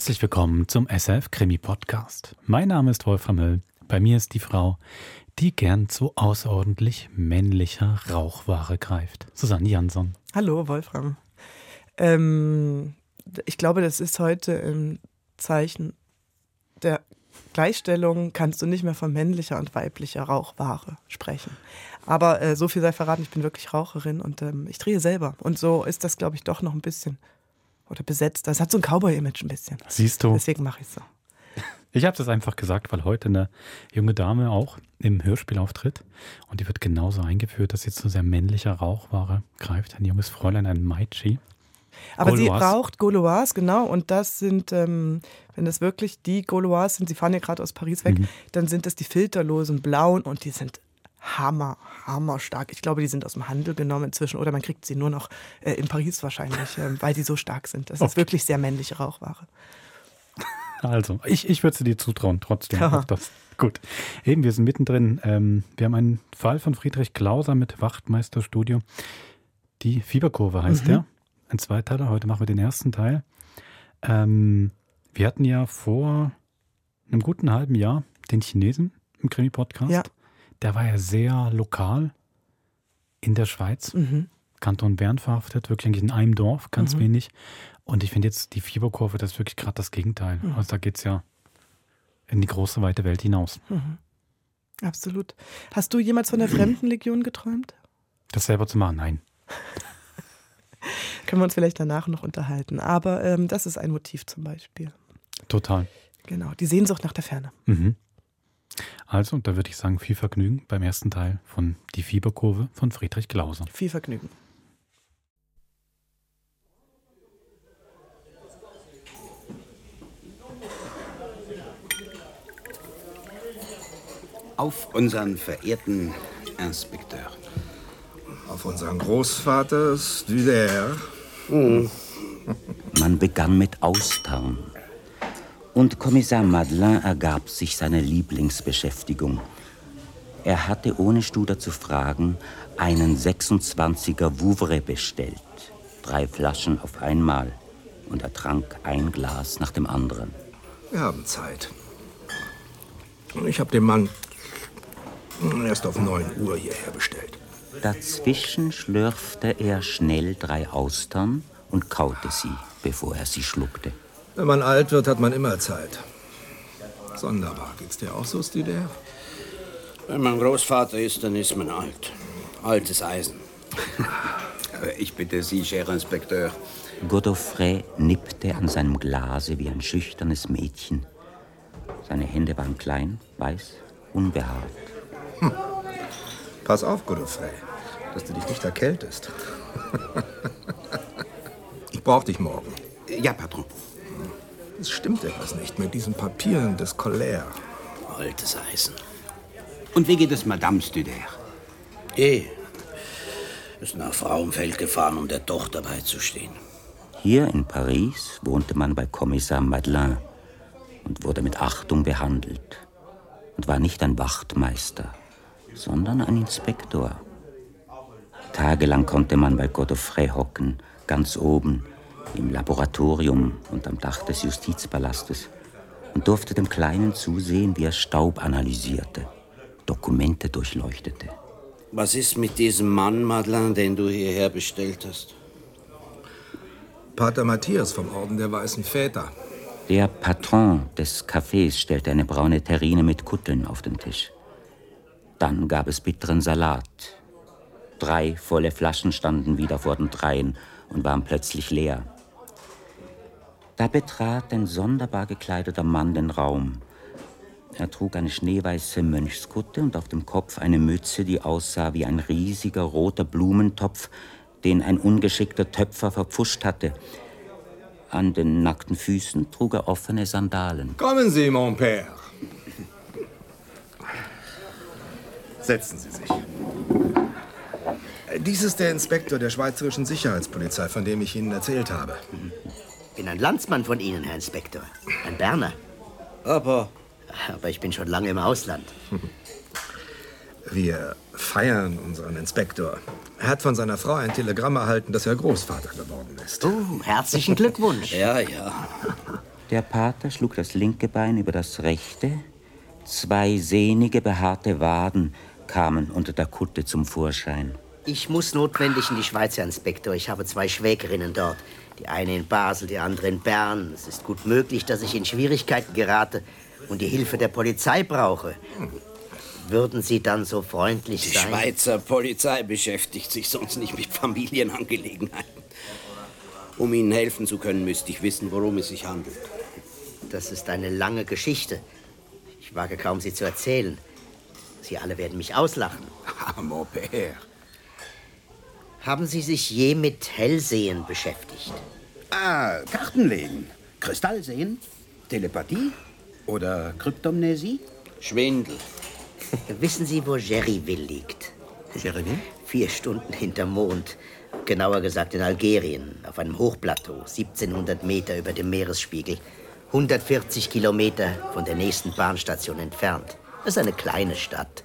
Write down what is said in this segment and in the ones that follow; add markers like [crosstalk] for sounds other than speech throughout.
Herzlich willkommen zum SF Krimi Podcast. Mein Name ist Wolfram Höll. Bei mir ist die Frau, die gern zu außerordentlich männlicher Rauchware greift. Susanne Jansson. Hallo, Wolfram. Ähm, ich glaube, das ist heute im Zeichen der Gleichstellung kannst du nicht mehr von männlicher und weiblicher Rauchware sprechen. Aber äh, so viel sei verraten, ich bin wirklich Raucherin und ähm, ich drehe selber. Und so ist das, glaube ich, doch noch ein bisschen oder besetzt. Das hat so ein Cowboy-Image ein bisschen. Siehst du. Deswegen mache [laughs] ich es so. Ich habe das einfach gesagt, weil heute eine junge Dame auch im Hörspiel auftritt und die wird genauso eingeführt, dass sie zu sehr männlicher Rauchware greift. Ein junges Fräulein, ein Maichi. Aber Gaulois. sie raucht Gaulois, genau. Und das sind, ähm, wenn das wirklich die Gaulois sind, sie fahren ja gerade aus Paris weg, mhm. dann sind das die filterlosen Blauen und die sind hammer, hammer stark. Ich glaube, die sind aus dem Handel genommen inzwischen oder man kriegt sie nur noch äh, in Paris wahrscheinlich, äh, weil die so stark sind. Das okay. ist wirklich sehr männliche Rauchware. Also, ich, ich würde sie dir zutrauen, trotzdem. [laughs] Ja. Das. Gut. Eben, wir sind mittendrin. Ähm, wir haben einen Fall von Friedrich Klauser mit Wachtmeisterstudio. Die Fieberkurve heißt mhm. der. Ein Zweiteiler. Heute machen wir den ersten Teil. Ähm, wir hatten ja vor einem guten halben Jahr den Chinesen im Krimi-Podcast. Ja. Der war ja sehr lokal in der Schweiz. Mhm. Kanton Bern verhaftet, wirklich in einem Dorf, ganz mhm. wenig. Und ich finde jetzt die Fieberkurve, das ist wirklich gerade das Gegenteil. Mhm. Also da geht es ja in die große, weite Welt hinaus. Mhm. Absolut. Hast du jemals von der Fremdenlegion geträumt? Das selber zu machen? Nein. [laughs] Können wir uns vielleicht danach noch unterhalten. Aber ähm, das ist ein Motiv zum Beispiel. Total. Genau, die Sehnsucht nach der Ferne. Mhm. Also, da würde ich sagen, viel Vergnügen beim ersten Teil von Die Fieberkurve von Friedrich Glauser. Viel Vergnügen. Auf unseren verehrten Inspekteur. Auf unseren Großvater Studer. Mhm. Man begann mit Austern. Und Kommissar Madeleine ergab sich seine Lieblingsbeschäftigung. Er hatte, ohne Studer zu fragen, einen 26er Vouvray bestellt. Drei Flaschen auf einmal. Und er trank ein Glas nach dem anderen. Wir haben Zeit. Ich habe den Mann erst auf 9 Uhr hierher bestellt. Dazwischen schlürfte er schnell drei Austern und kaute sie, bevor er sie schluckte. Wenn man alt wird, hat man immer Zeit. Sonderbar. Geht's dir auch so, Stider? Wenn man Großvater ist, dann ist man alt. Altes Eisen. ich bitte Sie, Cher Inspekteur. Godofray nippte an seinem Glase wie ein schüchternes Mädchen. Seine Hände waren klein, weiß, unbehaart. Hm. Pass auf, Godofray, dass du dich nicht erkältest. [laughs] ich brauch dich morgen. Ja, Patron. Es stimmt etwas nicht mit diesen Papieren des Colère. Altes Eisen. Und wie geht es Madame Studer? Eh. Ist nach Frauenfeld gefahren, um der Tochter beizustehen. Hier in Paris wohnte man bei Kommissar Madeleine und wurde mit Achtung behandelt und war nicht ein Wachtmeister, sondern ein Inspektor. Tagelang konnte man bei Godofray hocken, ganz oben, im Laboratorium und am Dach des Justizpalastes und durfte dem Kleinen zusehen, wie er Staub analysierte, Dokumente durchleuchtete. Was ist mit diesem Mann, Madeleine, den du hierher bestellt hast? Pater Matthias vom Orden der Weißen Väter. Der Patron des Cafés stellte eine braune Terrine mit Kutteln auf den Tisch. Dann gab es bitteren Salat. Drei volle Flaschen standen wieder vor den Dreien und waren plötzlich leer. Da betrat ein sonderbar gekleideter Mann den Raum. Er trug eine schneeweiße Mönchskutte und auf dem Kopf eine Mütze, die aussah wie ein riesiger roter Blumentopf, den ein ungeschickter Töpfer verpfuscht hatte. An den nackten Füßen trug er offene Sandalen. Kommen Sie, mon Père. Setzen Sie sich. Dies ist der Inspektor der Schweizerischen Sicherheitspolizei, von dem ich Ihnen erzählt habe. Ich bin ein Landsmann von Ihnen, Herr Inspektor. Ein Berner. Aber. Aber ich bin schon lange im Ausland. [laughs] Wir feiern unseren Inspektor. Er hat von seiner Frau ein Telegramm erhalten, dass er Großvater geworden ist. Oh, herzlichen Glückwunsch. ja, ja. Der Pater schlug das linke Bein über das rechte. Zwei sehnige, behaarte Waden kamen unter der Kutte zum Vorschein. Ich muss notwendig in die Schweiz, Herr Inspektor. Ich habe zwei Schwägerinnen dort. Die eine in Basel, die andere in Bern. Es ist gut möglich, dass ich in Schwierigkeiten gerate und die Hilfe der Polizei brauche. Würden Sie dann so freundlich Die sein? Schweizer Polizei beschäftigt sich sonst nicht mit Familienangelegenheiten. Um Ihnen helfen zu können, müsste ich wissen, worum es sich handelt. Das ist eine lange Geschichte. Ich wage kaum, sie zu erzählen. Sie alle werden mich auslachen. Ah, mon père. Haben Sie sich je mit Hellsehen beschäftigt? Ah, Kartenlegen, Kristallsehen, Telepathie oder Kryptomnesie? Schwindel. [laughs] Wissen Sie, wo Jerryville liegt? Jeremy? Vier Stunden hinterm Mond. Genauer gesagt in Algerien, auf einem Hochplateau, 1700 Meter über dem Meeresspiegel. 140 Kilometer von der nächsten Bahnstation entfernt. Das ist eine kleine Stadt.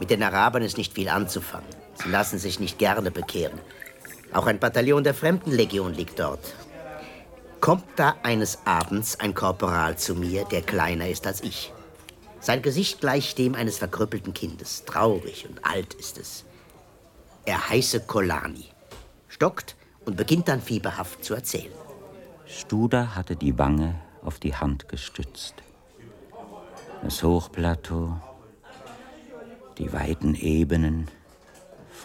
Mit den Arabern ist nicht viel anzufangen. Sie lassen sich nicht gerne bekehren. Auch ein Bataillon der Fremdenlegion liegt dort. Kommt da eines Abends ein Korporal zu mir, der kleiner ist als ich. Sein Gesicht gleicht dem eines verkrüppelten Kindes. Traurig und alt ist es. Er heiße Kolani, stockt und beginnt dann fieberhaft zu erzählen. Studer hatte die Wange auf die Hand gestützt. Das Hochplateau, die weiten Ebenen,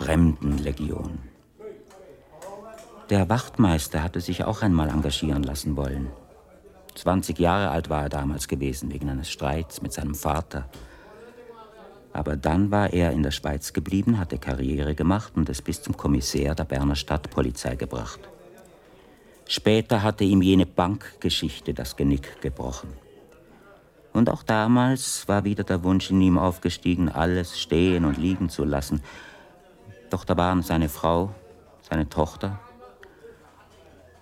Fremdenlegion. Der Wachtmeister hatte sich auch einmal engagieren lassen wollen. 20 Jahre alt war er damals gewesen, wegen eines Streits mit seinem Vater. Aber dann war er in der Schweiz geblieben, hatte Karriere gemacht und es bis zum Kommissär der Berner Stadtpolizei gebracht. Später hatte ihm jene Bankgeschichte das Genick gebrochen. Und auch damals war wieder der Wunsch in ihm aufgestiegen, alles stehen und liegen zu lassen. Doch da waren seine Frau, seine Tochter.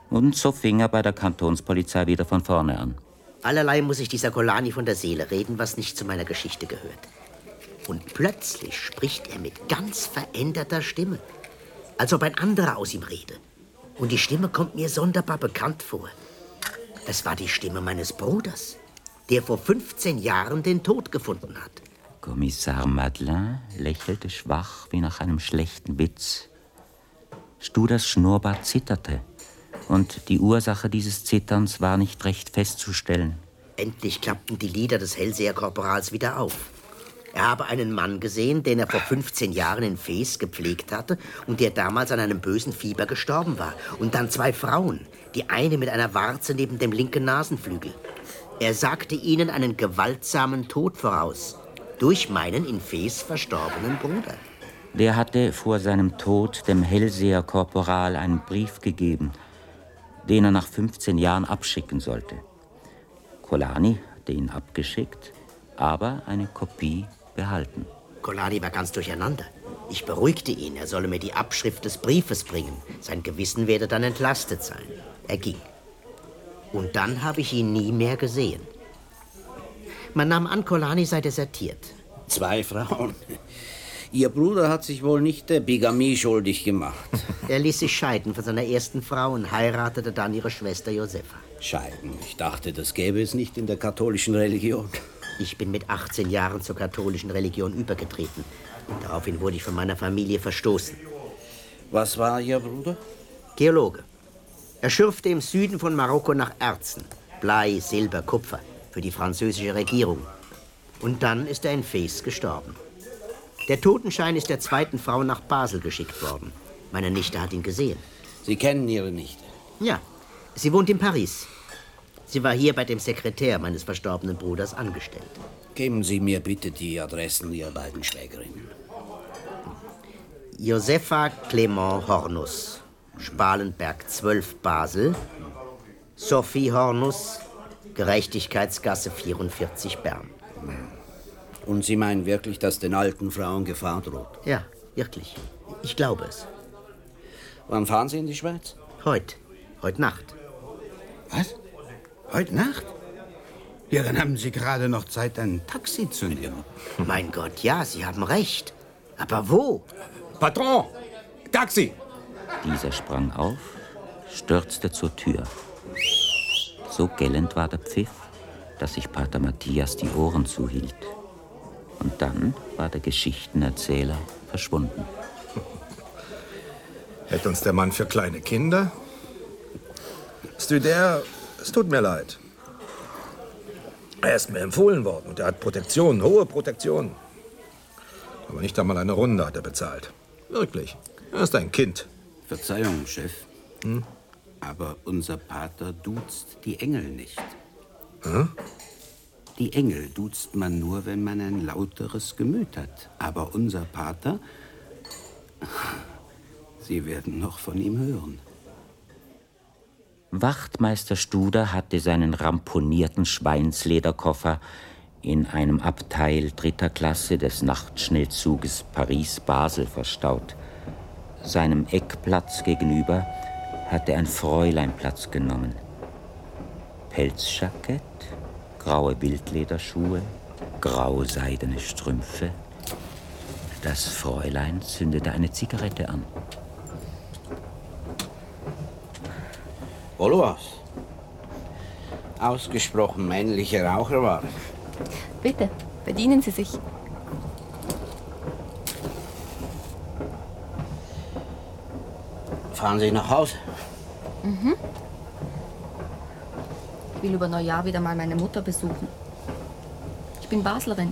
Und so fing er bei der Kantonspolizei wieder von vorne an. Allerlei muss ich dieser Kolani von der Seele reden, was nicht zu meiner Geschichte gehört. Und plötzlich spricht er mit ganz veränderter Stimme, als ob ein anderer aus ihm rede. Und die Stimme kommt mir sonderbar bekannt vor. Es war die Stimme meines Bruders, der vor 15 Jahren den Tod gefunden hat. Kommissar Madeleine lächelte schwach wie nach einem schlechten Witz. Studers Schnurrbart zitterte. Und die Ursache dieses Zitterns war nicht recht festzustellen. Endlich klappten die Lieder des Hellseherkorporals wieder auf. Er habe einen Mann gesehen, den er vor 15 Jahren in Fes gepflegt hatte und der damals an einem bösen Fieber gestorben war. Und dann zwei Frauen, die eine mit einer Warze neben dem linken Nasenflügel. Er sagte ihnen einen gewaltsamen Tod voraus. Durch meinen in Fes verstorbenen Bruder. Der hatte vor seinem Tod dem Hellseher Korporal einen Brief gegeben, den er nach 15 Jahren abschicken sollte. Kolani hatte ihn abgeschickt, aber eine Kopie behalten. Kolani war ganz durcheinander. Ich beruhigte ihn, er solle mir die Abschrift des Briefes bringen. Sein Gewissen werde dann entlastet sein. Er ging. Und dann habe ich ihn nie mehr gesehen. Man nahm an, Kolani sei desertiert. Zwei Frauen. Ihr Bruder hat sich wohl nicht der Bigamie schuldig gemacht. [laughs] Er ließ sich scheiden von seiner ersten Frau und heiratete dann ihre Schwester Josefa. Scheiden. Ich dachte, das gäbe es nicht in der katholischen Religion. Ich bin mit 18 Jahren zur katholischen Religion übergetreten. Daraufhin wurde ich von meiner Familie verstoßen. Was war Ihr Bruder? Geologe. Er schürfte im Süden von Marokko nach Erzen. Blei, Silber, Kupfer. Für die französische Regierung. Und dann ist er in Fes gestorben. Der Totenschein ist der zweiten Frau nach Basel geschickt worden. Meine Nichte hat ihn gesehen. Sie kennen Ihre Nichte. Ja, sie wohnt in Paris. Sie war hier bei dem Sekretär meines verstorbenen Bruders angestellt. Geben Sie mir bitte die Adressen Ihrer beiden Schwägerinnen. Josefa Clement Hornus, Spalenberg 12 Basel. Sophie Hornus, Gerechtigkeitsgasse 44 Bern. Und Sie meinen wirklich, dass den alten Frauen Gefahr droht? Ja, wirklich. Ich glaube es. Wann fahren Sie in die Schweiz? Heute. Heute Nacht. Was? Heute Nacht? Ja, dann haben Sie gerade noch Zeit, ein Taxi zu nehmen. [laughs] Mein Gott, ja, Sie haben recht. Aber wo? Patron! Taxi! Dieser sprang auf, stürzte zur Tür. So gellend war der Pfiff, dass sich Pater Matthias die Ohren zuhielt. Und dann war der Geschichtenerzähler verschwunden. Hält uns der Mann für kleine Kinder? Stüder, es tut mir leid. Er ist mir empfohlen worden und er hat Protektion, hohe Protektion. Aber nicht einmal eine Runde hat er bezahlt. Wirklich. Er ist ein Kind. Verzeihung, Chef. Hm? Aber unser Pater duzt die Engel nicht. Hm? Die Engel duzt man nur, wenn man ein lauteres Gemüt hat. Aber unser Pater, Sie werden noch von ihm hören. Wachtmeister Studer hatte seinen ramponierten Schweinslederkoffer in einem Abteil dritter Klasse des Nachtschnellzuges Paris-Basel verstaut. Seinem Eckplatz gegenüber hatte ein Fräulein Platz genommen. Pelzjackett, graue Wildlederschuhe, graue seidene Strümpfe. Das Fräulein zündete eine Zigarette an. Oloas. Ausgesprochen männlicher Raucher war. Bitte, bedienen Sie sich. Fahren Sie nach Hause? Mhm. Ich will über Neujahr wieder mal meine Mutter besuchen. Ich bin Baslerin.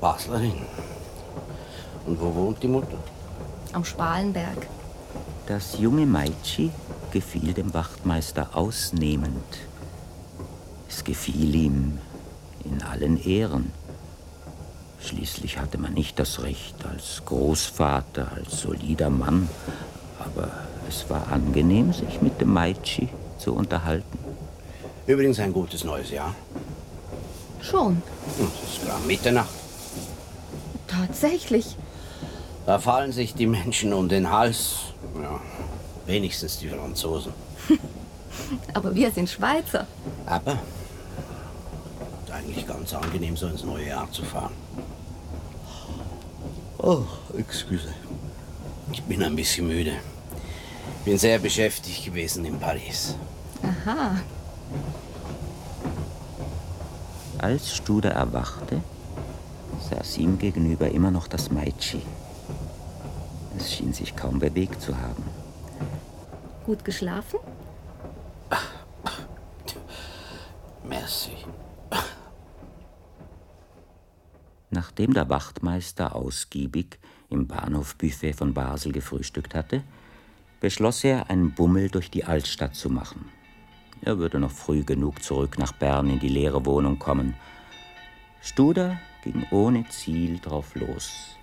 Baslerin? Und wo wohnt die Mutter? Am Spalenberg. Das junge Meitschi gefiel dem Wachtmeister ausnehmend. Es gefiel ihm in allen Ehren. Schließlich hatte man nicht das Recht als Großvater, als solider Mann, aber es war angenehm, sich mit dem Meitschi zu unterhalten. Übrigens ein gutes neues Jahr. Schon. Es ist gerade Mitternacht. Tatsächlich. Da fallen sich die Menschen um den Hals. Ja, wenigstens die Franzosen. [laughs] Aber wir sind Schweizer. Aber ist eigentlich ganz angenehm, so ins neue Jahr zu fahren. Oh, excuse. Ich bin ein bisschen müde. Bin sehr beschäftigt gewesen in Paris. Aha. Als Studer erwachte, saß ihm gegenüber immer noch das Meitschi. Es schien sich kaum bewegt zu haben. Gut geschlafen? Merci. Nachdem der Wachtmeister ausgiebig im Bahnhofbuffet von Basel gefrühstückt hatte, beschloss er, einen Bummel durch die Altstadt zu machen. Er würde noch früh genug zurück nach Bern in die leere Wohnung kommen. Studer ging ohne Ziel drauf los.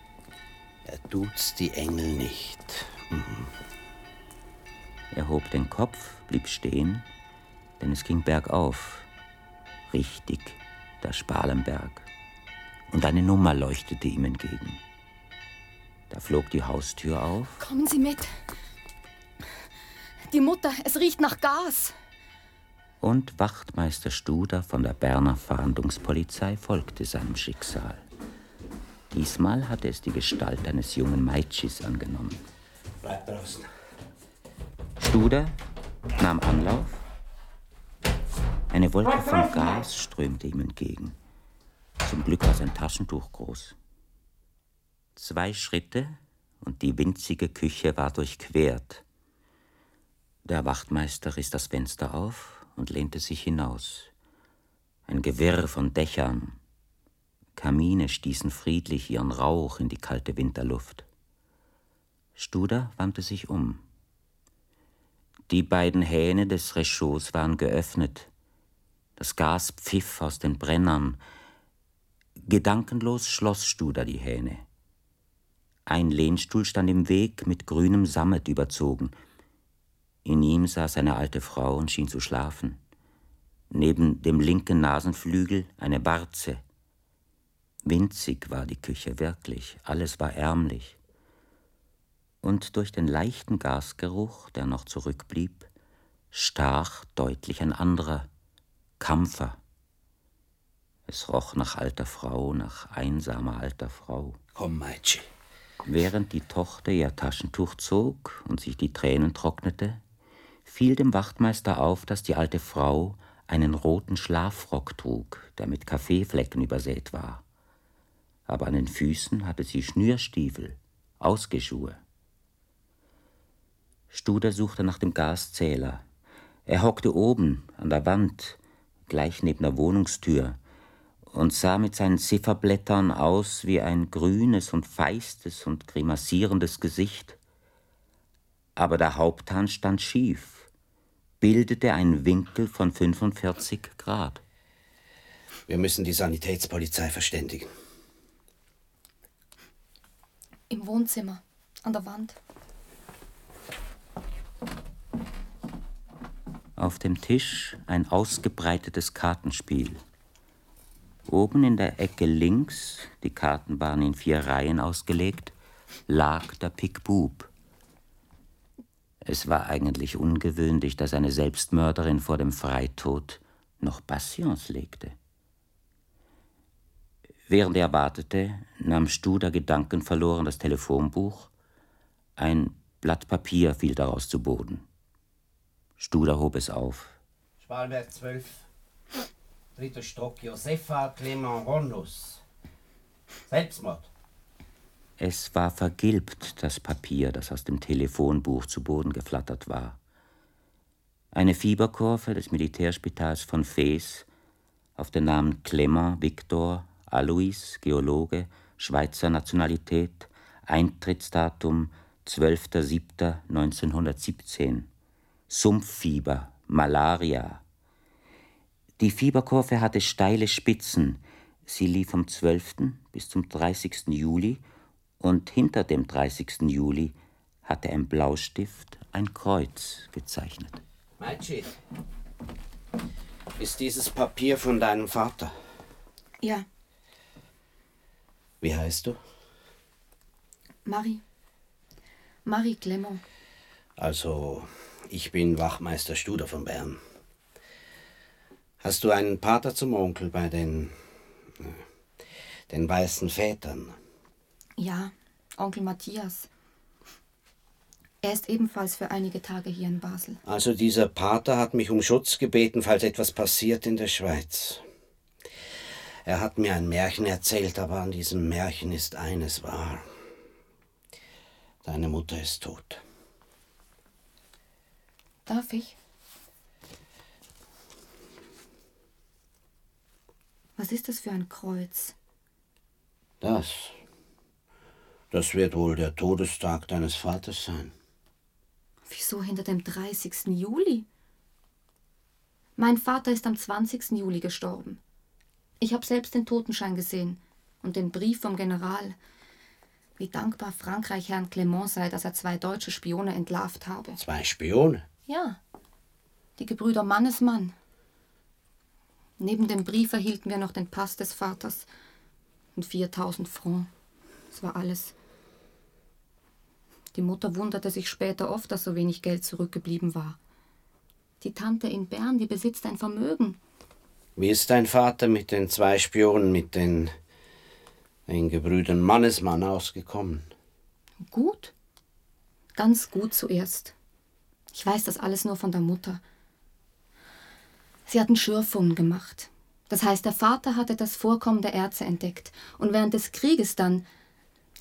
Er tut's die Engel nicht. Mhm. Er hob den Kopf, blieb stehen, denn es ging bergauf. Richtig, der Spalenberg. Und eine Nummer leuchtete ihm entgegen. Da flog die Haustür auf. Kommen Sie mit. Die Mutter, es riecht nach Gas. Und Wachtmeister Studer von der Berner Fahndungspolizei folgte seinem Schicksal. Diesmal hatte es die Gestalt eines jungen Meitschis angenommen. Bleib draußen. Studer nahm Anlauf. Eine Wolke von Gas strömte ihm entgegen. Zum Glück war sein Taschentuch groß. Zwei Schritte und die winzige Küche war durchquert. Der Wachtmeister riss das Fenster auf und lehnte sich hinaus. Ein Gewirr von Dächern. Kamine stießen friedlich ihren Rauch in die kalte Winterluft. Studer wandte sich um. Die beiden Hähne des Rechauds waren geöffnet. Das Gas pfiff aus den Brennern. Gedankenlos schloss Studer die Hähne. Ein Lehnstuhl stand im Weg, mit grünem Sammet überzogen. In ihm saß eine alte Frau und schien zu schlafen. Neben dem linken Nasenflügel eine Warze. Winzig war die Küche wirklich, alles war ärmlich. Und durch den leichten Gasgeruch, der noch zurückblieb, stach deutlich ein anderer, Kampfer. Es roch nach alter Frau, nach einsamer alter Frau. Komm, Meitschi. Während die Tochter ihr Taschentuch zog und sich die Tränen trocknete, fiel dem Wachtmeister auf, dass die alte Frau einen roten Schlafrock trug, der mit Kaffeeflecken übersät war. Aber an den Füßen hatte sie Schnürstiefel, Ausgeschuhe. Studer suchte nach dem Gaszähler. Er hockte oben an der Wand, gleich neben der Wohnungstür, und sah mit seinen Zifferblättern aus wie ein grünes und feistes und grimassierendes Gesicht. Aber der Haupthahn stand schief, bildete einen Winkel von 45 Grad. Wir müssen die Sanitätspolizei verständigen. Im Wohnzimmer, an der Wand. Auf dem Tisch ein ausgebreitetes Kartenspiel. Oben in der Ecke links, die Karten waren in vier Reihen ausgelegt, lag der Pickbub. Es war eigentlich ungewöhnlich, dass eine Selbstmörderin vor dem Freitod noch Passions legte. Während er wartete, nahm Studer gedankenverloren das Telefonbuch. Ein Blatt Papier fiel daraus zu Boden. Studer hob es auf. Spalberg 12. Dritter Stock, Josefa Clement Ronus. Selbstmord. Es war vergilbt, das Papier, das aus dem Telefonbuch zu Boden geflattert war. Eine Fieberkurve des Militärspitals von Fes auf den Namen Clement Victor Alois, Geologe, Schweizer Nationalität, Eintrittsdatum 12.07.1917. Sumpffieber, Malaria. Die Fieberkurve hatte steile Spitzen. Sie lief vom 12. bis zum 30. Juli und hinter dem 30. Juli hatte ein Blaustift ein Kreuz gezeichnet. Meitschi, ist dieses Papier von deinem Vater? Ja, Wie heißt du? Marie. Marie Clement. Also, ich bin Wachmeister Studer von Bern. Hast du einen Pater zum Onkel bei den. äh, den weißen Vätern? Ja, Onkel Matthias. Er ist ebenfalls für einige Tage hier in Basel. Also, dieser Pater hat mich um Schutz gebeten, falls etwas passiert in der Schweiz. Er hat mir ein Märchen erzählt, aber an diesem Märchen ist eines wahr. Deine Mutter ist tot. Darf ich? Was ist das für ein Kreuz? Das. Das wird wohl der Todestag deines Vaters sein. Wieso hinter dem 30. Juli? Mein Vater ist am 20. Juli gestorben. Ich habe selbst den Totenschein gesehen und den Brief vom General. Wie dankbar Frankreich Herrn Clement sei, dass er zwei deutsche Spione entlarvt habe. Zwei Spione? Ja, die Gebrüder Mannesmann. Neben dem Brief erhielten wir noch den Pass des Vaters und 4000 Francs. Das war alles. Die Mutter wunderte sich später oft, dass so wenig Geld zurückgeblieben war. Die Tante in Bern, die besitzt ein Vermögen. Wie ist dein Vater mit den zwei Spionen, mit den, den Gebrüdern Mannesmann ausgekommen? Gut. Ganz gut zuerst. Ich weiß das alles nur von der Mutter. Sie hatten Schürfungen gemacht. Das heißt, der Vater hatte das Vorkommen der Erze entdeckt. Und während des Krieges dann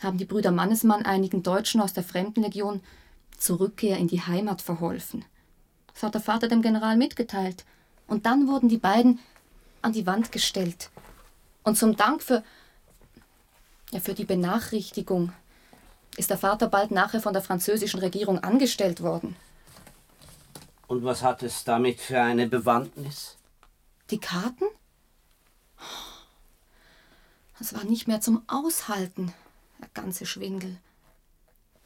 haben die Brüder Mannesmann einigen Deutschen aus der Fremdenlegion zur Rückkehr in die Heimat verholfen. Das hat der Vater dem General mitgeteilt. Und dann wurden die beiden an die Wand gestellt. Und zum Dank für, ja, für die Benachrichtigung ist der Vater bald nachher von der französischen Regierung angestellt worden. Und was hat es damit für eine Bewandtnis? Die Karten? Das war nicht mehr zum Aushalten, der ganze Schwindel.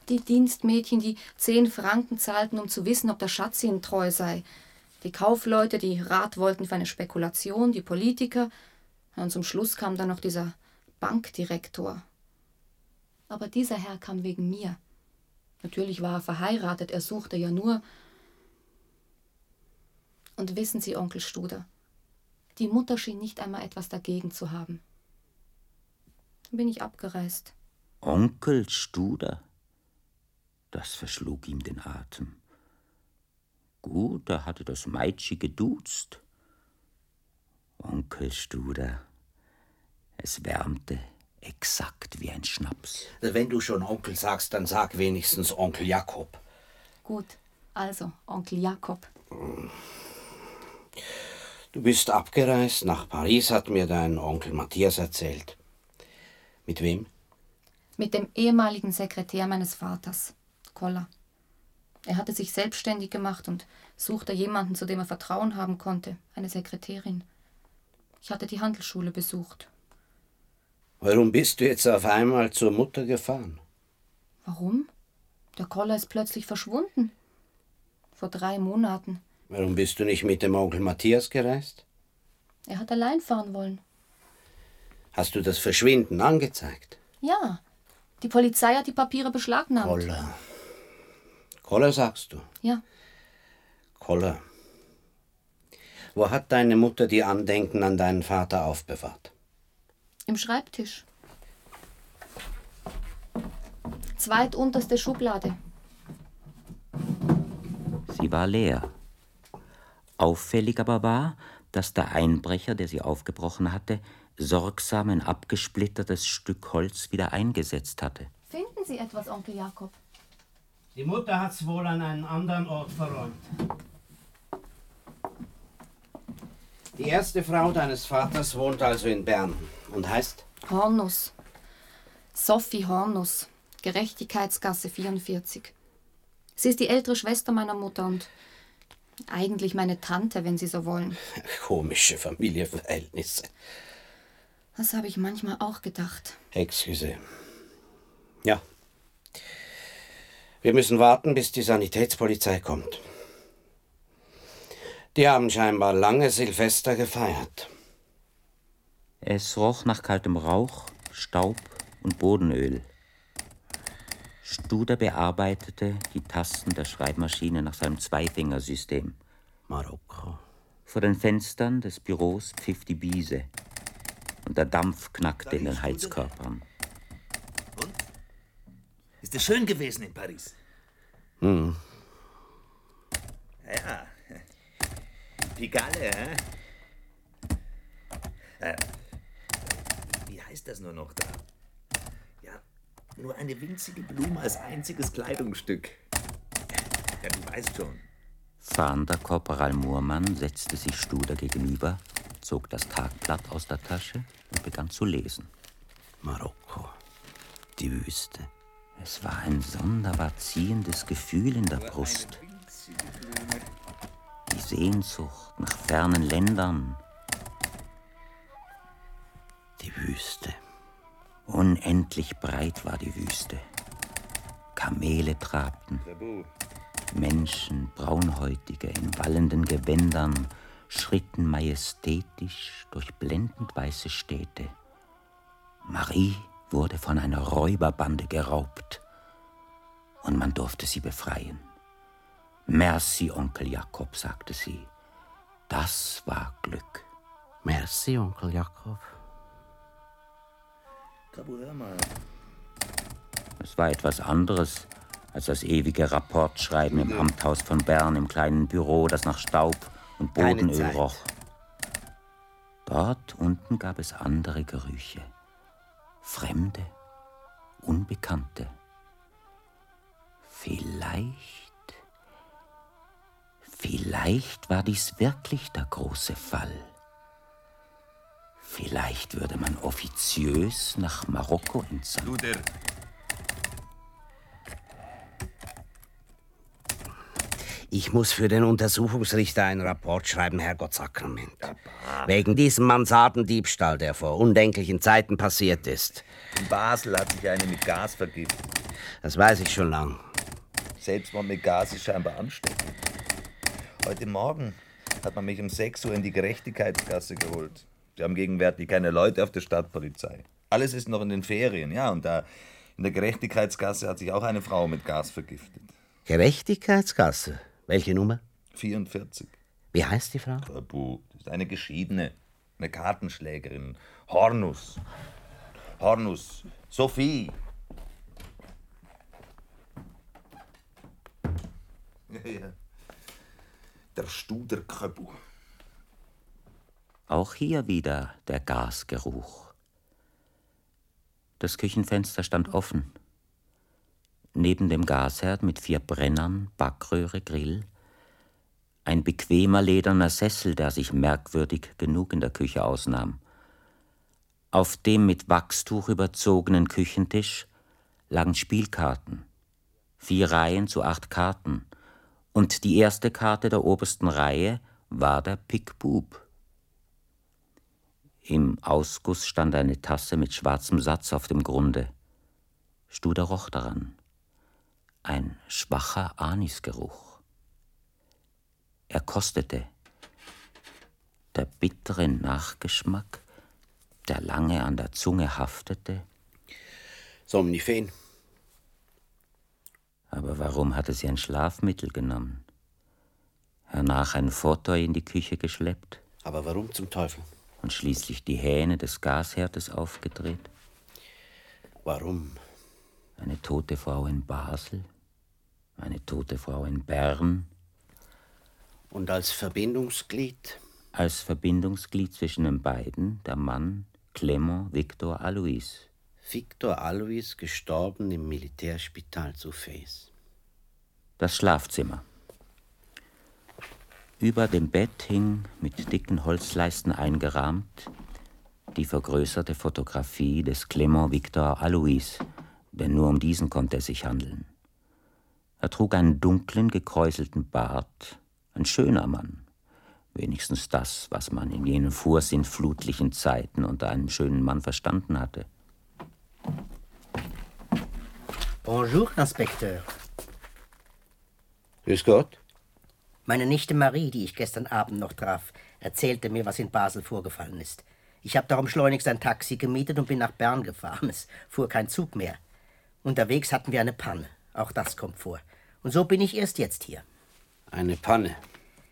Die Dienstmädchen, die zehn Franken zahlten, um zu wissen, ob der Schatz ihnen treu sei. Die Kaufleute, die Rat wollten für eine Spekulation, die Politiker. Und zum Schluss kam dann noch dieser Bankdirektor. Aber dieser Herr kam wegen mir. Natürlich war er verheiratet, er suchte ja nur. Und wissen Sie, Onkel Studer, die Mutter schien nicht einmal etwas dagegen zu haben. Dann bin ich abgereist. Onkel Studer? Das verschlug ihm den Atem. Gut, er hatte das Meitschi geduzt. Onkel Studer. Es wärmte exakt wie ein Schnaps. Wenn du schon Onkel sagst, dann sag wenigstens Onkel Jakob. Gut, also Onkel Jakob. Du bist abgereist nach Paris, hat mir dein Onkel Matthias erzählt. Mit wem? Mit dem ehemaligen Sekretär meines Vaters, Koller. Er hatte sich selbstständig gemacht und suchte jemanden, zu dem er Vertrauen haben konnte, eine Sekretärin. Ich hatte die Handelsschule besucht. Warum bist du jetzt auf einmal zur Mutter gefahren? Warum? Der Koller ist plötzlich verschwunden. Vor drei Monaten. Warum bist du nicht mit dem Onkel Matthias gereist? Er hat allein fahren wollen. Hast du das Verschwinden angezeigt? Ja. Die Polizei hat die Papiere beschlagnahmt. Koller. Koller sagst du? Ja. Koller. Wo hat deine Mutter die Andenken an deinen Vater aufbewahrt? Im Schreibtisch. Zweitunterste Schublade. Sie war leer. Auffällig aber war, dass der Einbrecher, der sie aufgebrochen hatte, sorgsam ein abgesplittertes Stück Holz wieder eingesetzt hatte. Finden Sie etwas, Onkel Jakob? Die Mutter hat's wohl an einen anderen Ort verräumt. Die erste Frau deines Vaters wohnt also in Bern und heißt? Hornus. Sophie Hornus. Gerechtigkeitsgasse 44. Sie ist die ältere Schwester meiner Mutter und eigentlich meine Tante, wenn Sie so wollen. Komische Familienverhältnisse. Das habe ich manchmal auch gedacht. Excuse. Ja. Wir müssen warten, bis die Sanitätspolizei kommt. Die haben scheinbar lange Silvester gefeiert. Es roch nach kaltem Rauch, Staub und Bodenöl. Studer bearbeitete die Tasten der Schreibmaschine nach seinem Zweifingersystem. Marokko. Vor den Fenstern des Büros pfiff die Biese und der Dampf knackte in den Heizkörpern. Und? Ist es schön gewesen in Paris? Hm. Ja. Pigalle, hä? Äh, wie heißt das nur noch da? Ja, nur eine winzige Blume als einziges Kleidungsstück. Ja, du weißt schon. Fahnder Korporal Murmann setzte sich Studer gegenüber, zog das Tagblatt aus der Tasche und begann zu lesen. Marokko. Die Wüste. Es war ein sonderbar ziehendes Gefühl in der Brust. Die Sehnsucht nach fernen Ländern. Die Wüste. Unendlich breit war die Wüste. Kamele trabten. Menschen, braunhäutige, in wallenden Gewändern, schritten majestätisch durch blendend weiße Städte. Marie wurde von einer Räuberbande geraubt und man durfte sie befreien. Merci, Onkel Jakob, sagte sie. Das war Glück. Merci, Onkel Jakob. Kabu, hör mal. Es war etwas anderes als das ewige Rapportschreiben im Amthaus von Bern im kleinen Büro, das nach Staub und Bodenöl roch. Dort unten gab es andere Gerüche. Fremde, Unbekannte. Vielleicht, vielleicht war dies wirklich der große Fall. Vielleicht würde man offiziös nach Marokko entsandt. Ich muss für den Untersuchungsrichter einen Rapport schreiben, Herrgott Sakrament. Wegen diesem Mansardendiebstahl, der vor undenklichen Zeiten passiert ist. in Basel hat sich eine mit Gas vergiftet. Das weiß ich schon lang. Selbstmord mit Gas ist scheinbar ansteckend. Heute Morgen hat man mich um 6 Uhr in die Gerechtigkeitsgasse geholt. Sie haben gegenwärtig keine Leute auf der Stadtpolizei. Alles ist noch in den Ferien, ja, und da in der Gerechtigkeitsgasse hat sich auch eine Frau mit Gas vergiftet. Gerechtigkeitsgasse. Welche Nummer? 44. Wie heißt die Frau? Tabu. Das ist eine Geschiedene. Eine Kartenschlägerin. Hornus. Hornus. Sophie. Ja, ja. Der Studerköbu. Auch hier wieder der Gasgeruch. Das Küchenfenster stand offen. Neben dem Gasherd mit vier Brennern, Backröhre, Grill, ein bequemer lederner Sessel, der sich merkwürdig genug in der Küche ausnahm. Auf dem mit Wachstuch überzogenen Küchentisch lagen Spielkarten, vier Reihen zu acht Karten, und die erste Karte der obersten Reihe war der Pick-Bub. Im Ausguss stand eine Tasse mit schwarzem Satz auf dem Grunde. Studer roch daran. Ein schwacher Anisgeruch. Er kostete. Der bittere Nachgeschmack, der lange an der Zunge haftete. Somnifen. Aber warum hatte sie ein Schlafmittel genommen? Hernach ein Foto in die Küche geschleppt? Aber warum zum Teufel? und schließlich die Hähne des Gasherdes aufgedreht? Warum? Eine tote Frau in Basel, eine tote Frau in Bern. Und als Verbindungsglied? Als Verbindungsglied zwischen den beiden der Mann Clement Victor Alois. Victor Alois gestorben im Militärspital zu Fez. Das Schlafzimmer. Über dem Bett hing, mit dicken Holzleisten eingerahmt, die vergrößerte Fotografie des Clement Victor Alois, denn nur um diesen konnte es sich handeln. Er trug einen dunklen, gekräuselten Bart, ein schöner Mann, wenigstens das, was man in jenen vorsinnflutlichen Zeiten unter einem schönen Mann verstanden hatte. Bonjour, Inspekteur. Grüß Gott. Meine Nichte Marie, die ich gestern Abend noch traf, erzählte mir, was in Basel vorgefallen ist. Ich habe darum schleunigst ein Taxi gemietet und bin nach Bern gefahren. Es fuhr kein Zug mehr. Unterwegs hatten wir eine Panne. Auch das kommt vor. Und so bin ich erst jetzt hier. Eine Panne.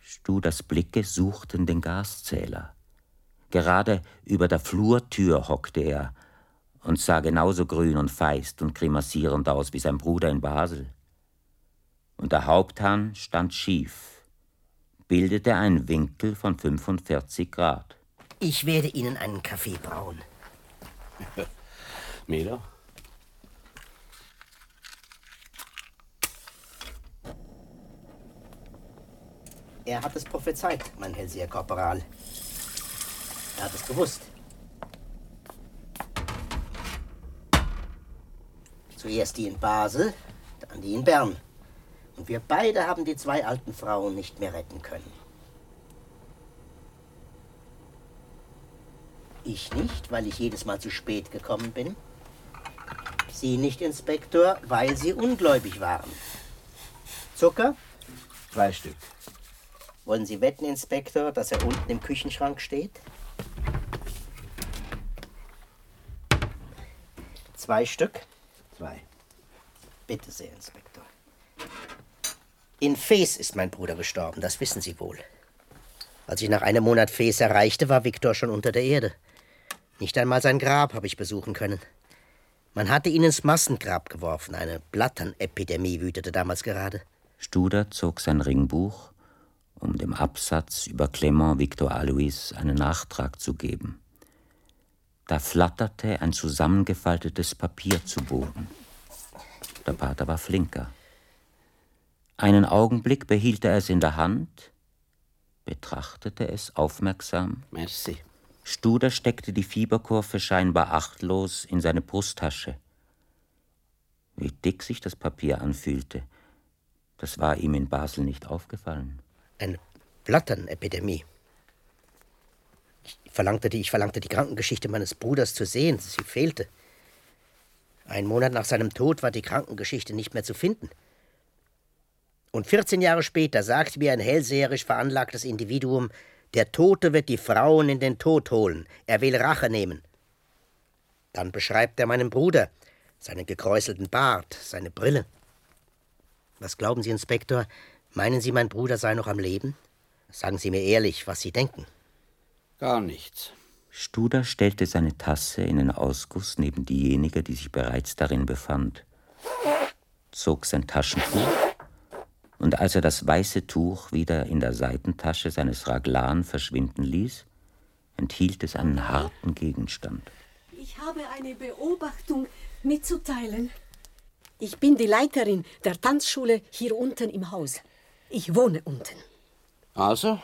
Studers Blicke suchten den Gaszähler. Gerade über der Flurtür hockte er und sah genauso grün und feist und grimassierend aus wie sein Bruder in Basel. Und der Haupthahn stand schief, bildete einen Winkel von 45 Grad. Ich werde Ihnen einen Kaffee brauen. [laughs] Meder? Er hat es prophezeit, mein Hellseher Korporal. Er hat es gewusst. Zuerst die in Basel, dann die in Bern. Und wir beide haben die zwei alten Frauen nicht mehr retten können. Ich nicht, weil ich jedes Mal zu spät gekommen bin. Sie nicht, Inspektor, weil Sie ungläubig waren. Zucker? Zwei Stück. Wollen Sie wetten, Inspektor, dass er unten im Küchenschrank steht? Zwei Stück? Zwei. Bitte sehr, Inspektor. In Fes ist mein Bruder gestorben, das wissen Sie wohl. Als ich nach einem Monat Fes erreichte, war Viktor schon unter der Erde. Nicht einmal sein Grab habe ich besuchen können. Man hatte ihn ins Massengrab geworfen. Eine Blatternepidemie wütete damals gerade. Studer zog sein Ringbuch, um dem Absatz über Clement Victor Alois einen Nachtrag zu geben. Da flatterte ein zusammengefaltetes Papier zu Boden. Der Pater war flinker. Einen Augenblick behielt er es in der Hand, betrachtete es aufmerksam. Merci. Studer steckte die Fieberkurve scheinbar achtlos in seine Brusttasche. Wie dick sich das Papier anfühlte, das war ihm in Basel nicht aufgefallen. Eine Blatternepidemie. Ich verlangte, die, ich verlangte die Krankengeschichte meines Bruders zu sehen. Sie fehlte. Ein Monat nach seinem Tod war die Krankengeschichte nicht mehr zu finden. Und 14 Jahre später sagt mir ein hellseherisch veranlagtes Individuum, der Tote wird die Frauen in den Tod holen, er will Rache nehmen. Dann beschreibt er meinen Bruder, seinen gekräuselten Bart, seine Brille. Was glauben Sie, Inspektor? Meinen Sie, mein Bruder sei noch am Leben? Sagen Sie mir ehrlich, was Sie denken. Gar nichts. Studer stellte seine Tasse in den Ausguss neben diejenige, die sich bereits darin befand, zog sein Taschentuch und als er das weiße Tuch wieder in der Seitentasche seines Raglan verschwinden ließ, enthielt es einen harten Gegenstand. Ich habe eine Beobachtung mitzuteilen. Ich bin die Leiterin der Tanzschule hier unten im Haus. Ich wohne unten. Also?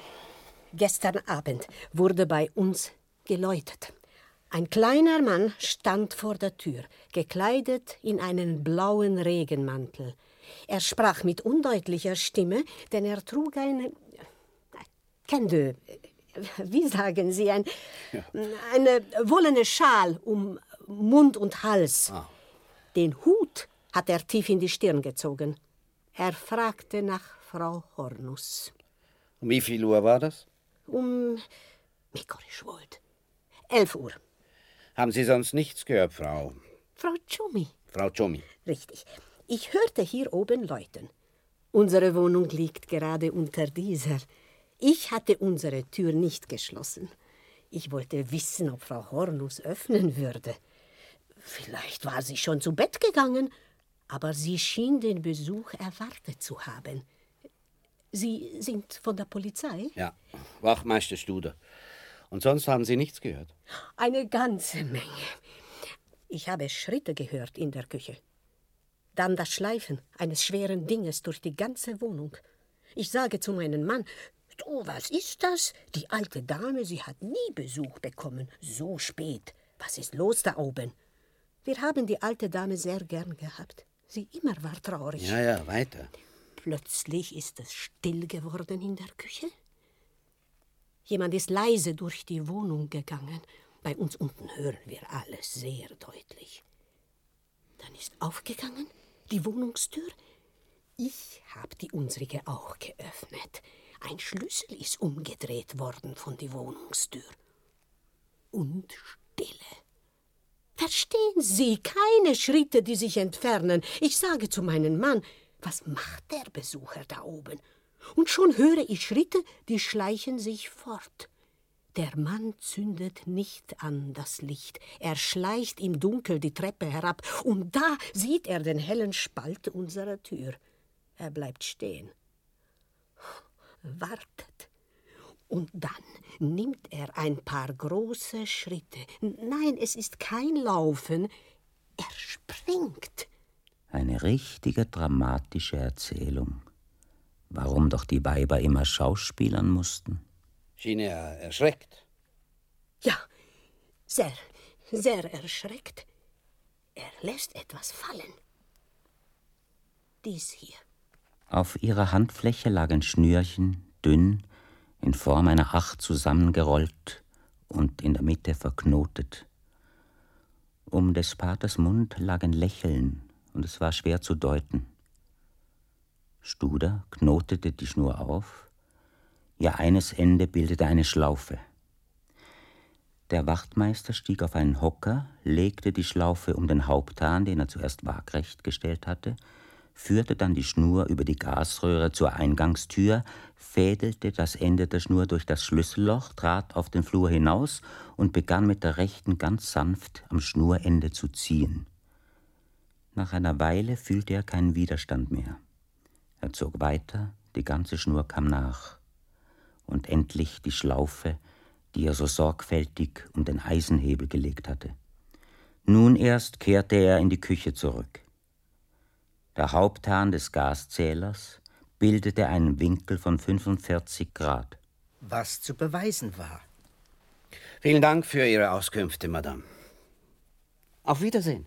Gestern Abend wurde bei uns geläutet. Ein kleiner Mann stand vor der Tür, gekleidet in einen blauen Regenmantel. Er sprach mit undeutlicher Stimme, denn er trug eine. Kende, wie sagen Sie, ein, ja. eine wollene Schal um Mund und Hals. Ah. Den Hut hat er tief in die Stirn gezogen. Er fragte nach Frau Hornus. Um wie viel Uhr war das? Um. Mikorisch wollt. Elf Uhr. Haben Sie sonst nichts gehört, Frau? Frau Tschumi. Frau Tschumi. Richtig. Ich hörte hier oben läuten. Unsere Wohnung liegt gerade unter dieser. Ich hatte unsere Tür nicht geschlossen. Ich wollte wissen, ob Frau Hornus öffnen würde. Vielleicht war sie schon zu Bett gegangen, aber sie schien den Besuch erwartet zu haben. Sie sind von der Polizei? Ja, Wachmeister Studer. Und sonst haben Sie nichts gehört? Eine ganze Menge. Ich habe Schritte gehört in der Küche. Dann das Schleifen eines schweren Dinges durch die ganze Wohnung. Ich sage zu meinem Mann, du, was ist das? Die alte Dame, sie hat nie Besuch bekommen, so spät. Was ist los da oben? Wir haben die alte Dame sehr gern gehabt. Sie immer war traurig. Ja, ja, weiter. Plötzlich ist es still geworden in der Küche. Jemand ist leise durch die Wohnung gegangen. Bei uns unten hören wir alles sehr deutlich. Dann ist aufgegangen die Wohnungstür. Ich habe die unsrige auch geöffnet. Ein Schlüssel ist umgedreht worden von die Wohnungstür. Und Stille. Verstehen Sie, keine Schritte, die sich entfernen. Ich sage zu meinem Mann, was macht der Besucher da oben? und schon höre ich Schritte, die schleichen sich fort. Der Mann zündet nicht an das Licht, er schleicht im Dunkel die Treppe herab, und da sieht er den hellen Spalt unserer Tür. Er bleibt stehen, wartet, und dann nimmt er ein paar große Schritte. Nein, es ist kein Laufen, er springt. Eine richtige dramatische Erzählung. Warum doch die Weiber immer schauspielern mussten? Schien er erschreckt? Ja, sehr, sehr erschreckt. Er lässt etwas fallen. Dies hier. Auf ihrer Handfläche lag ein Schnürchen, dünn, in Form einer Acht zusammengerollt und in der Mitte verknotet. Um des Paters Mund lag ein Lächeln, und es war schwer zu deuten. Studer knotete die Schnur auf, ihr eines Ende bildete eine Schlaufe. Der Wachtmeister stieg auf einen Hocker, legte die Schlaufe um den Haupthahn, den er zuerst waagrecht gestellt hatte, führte dann die Schnur über die Gasröhre zur Eingangstür, fädelte das Ende der Schnur durch das Schlüsselloch, trat auf den Flur hinaus und begann mit der rechten ganz sanft am Schnurende zu ziehen. Nach einer Weile fühlte er keinen Widerstand mehr. Er zog weiter, die ganze Schnur kam nach. Und endlich die Schlaufe, die er so sorgfältig um den Eisenhebel gelegt hatte. Nun erst kehrte er in die Küche zurück. Der Haupthahn des Gaszählers bildete einen Winkel von 45 Grad. Was zu beweisen war. Vielen Dank für Ihre Auskünfte, Madame. Auf Wiedersehen.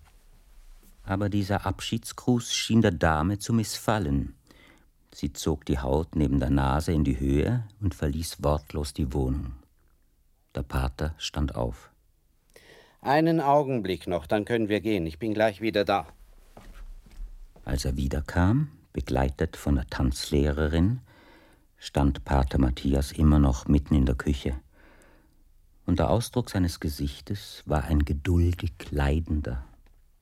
Aber dieser Abschiedsgruß schien der Dame zu missfallen. Sie zog die Haut neben der Nase in die Höhe und verließ wortlos die Wohnung. Der Pater stand auf. Einen Augenblick noch, dann können wir gehen. Ich bin gleich wieder da. Als er wiederkam, begleitet von der Tanzlehrerin, stand Pater Matthias immer noch mitten in der Küche. Und der Ausdruck seines Gesichtes war ein geduldig leidender.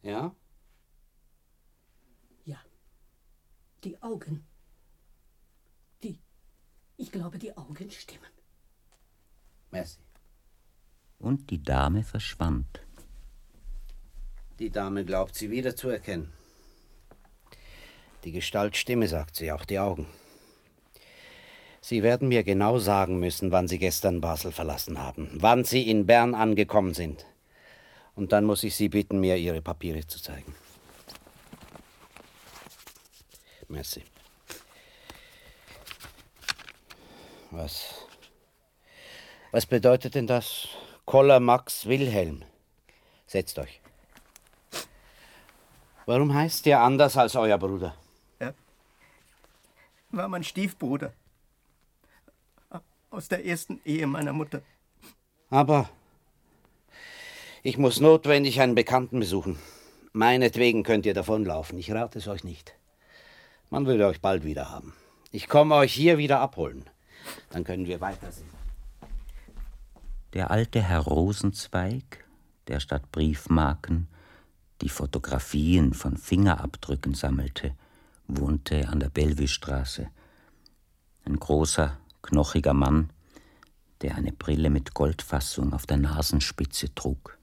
Ja? Ja. Die Augen ich glaube, die Augen stimmen. Merci. Und die Dame verschwand. Die Dame glaubt, sie wiederzuerkennen. Die Gestaltstimme sagt sie, auch die Augen. Sie werden mir genau sagen müssen, wann Sie gestern Basel verlassen haben, wann Sie in Bern angekommen sind. Und dann muss ich Sie bitten, mir Ihre Papiere zu zeigen. Merci. Was? Was bedeutet denn das? Koller Max Wilhelm. Setzt euch. Warum heißt der anders als euer Bruder? Er war mein Stiefbruder aus der ersten Ehe meiner Mutter. Aber ich muss notwendig einen Bekannten besuchen. Meinetwegen könnt ihr davonlaufen. Ich rate es euch nicht. Man will euch bald wieder haben. Ich komme euch hier wieder abholen. Dann können wir weitersehen. Der alte Herr Rosenzweig, der statt Briefmarken die Fotografien von Fingerabdrücken sammelte, wohnte an der Bellevue-Straße. Ein großer, knochiger Mann, der eine Brille mit Goldfassung auf der Nasenspitze trug.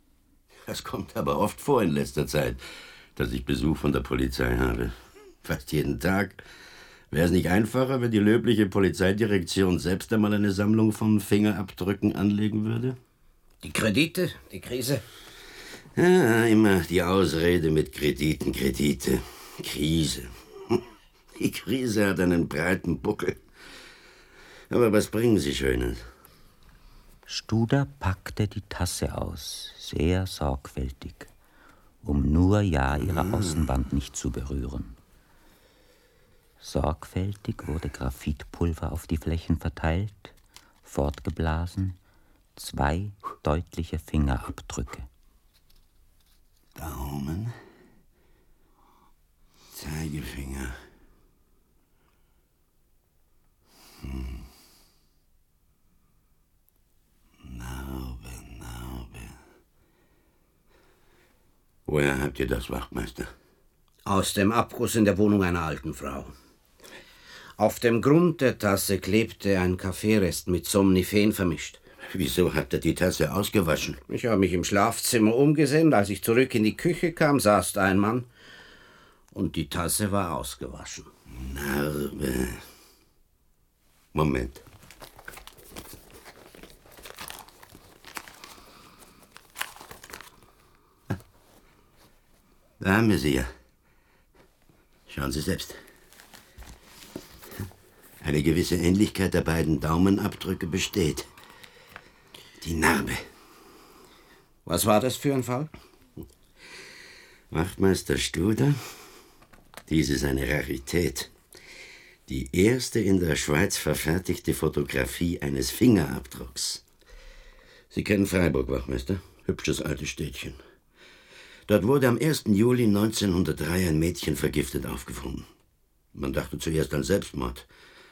Das kommt aber oft vor in letzter Zeit, dass ich Besuch von der Polizei habe. Fast jeden Tag. Wäre es nicht einfacher, wenn die löbliche Polizeidirektion selbst einmal eine Sammlung von Fingerabdrücken anlegen würde? Die Kredite, die Krise. Ja, immer die Ausrede mit Krediten, Kredite. Krise. [laughs] Die Krise hat einen breiten Buckel. Aber was bringen Sie Schönes? Studer packte die Tasse aus, sehr sorgfältig, um nur ja ihre Ah. Außenwand nicht zu berühren. Sorgfältig wurde Graphitpulver auf die Flächen verteilt, fortgeblasen, zwei deutliche Fingerabdrücke. Daumen. Zeigefinger. Hm. Narbe, Narbe. Woher habt ihr das, Wachtmeister? Aus dem Abguss in der Wohnung einer alten Frau. Auf dem Grund der Tasse klebte ein Kaffeerest mit Somnifen vermischt. Wieso habt ihr die Tasse ausgewaschen? Ich habe mich im Schlafzimmer umgesehen. Als ich zurück in die Küche kam, saß ein Mann und die Tasse war ausgewaschen. Narbe. Moment. Da haben wir sie ja. Schauen Sie selbst. Eine gewisse Ähnlichkeit der beiden Daumenabdrücke besteht. Die Narbe. Was war das für ein Fall? Wachtmeister Studer, dies ist eine Rarität. Die erste in der Schweiz verfertigte Fotografie eines Fingerabdrucks. Sie kennen Freiburg, Wachtmeister? Hübsches altes Städtchen. Dort wurde am 1. Juli 1903 ein Mädchen vergiftet aufgefunden. Man dachte zuerst an Selbstmord.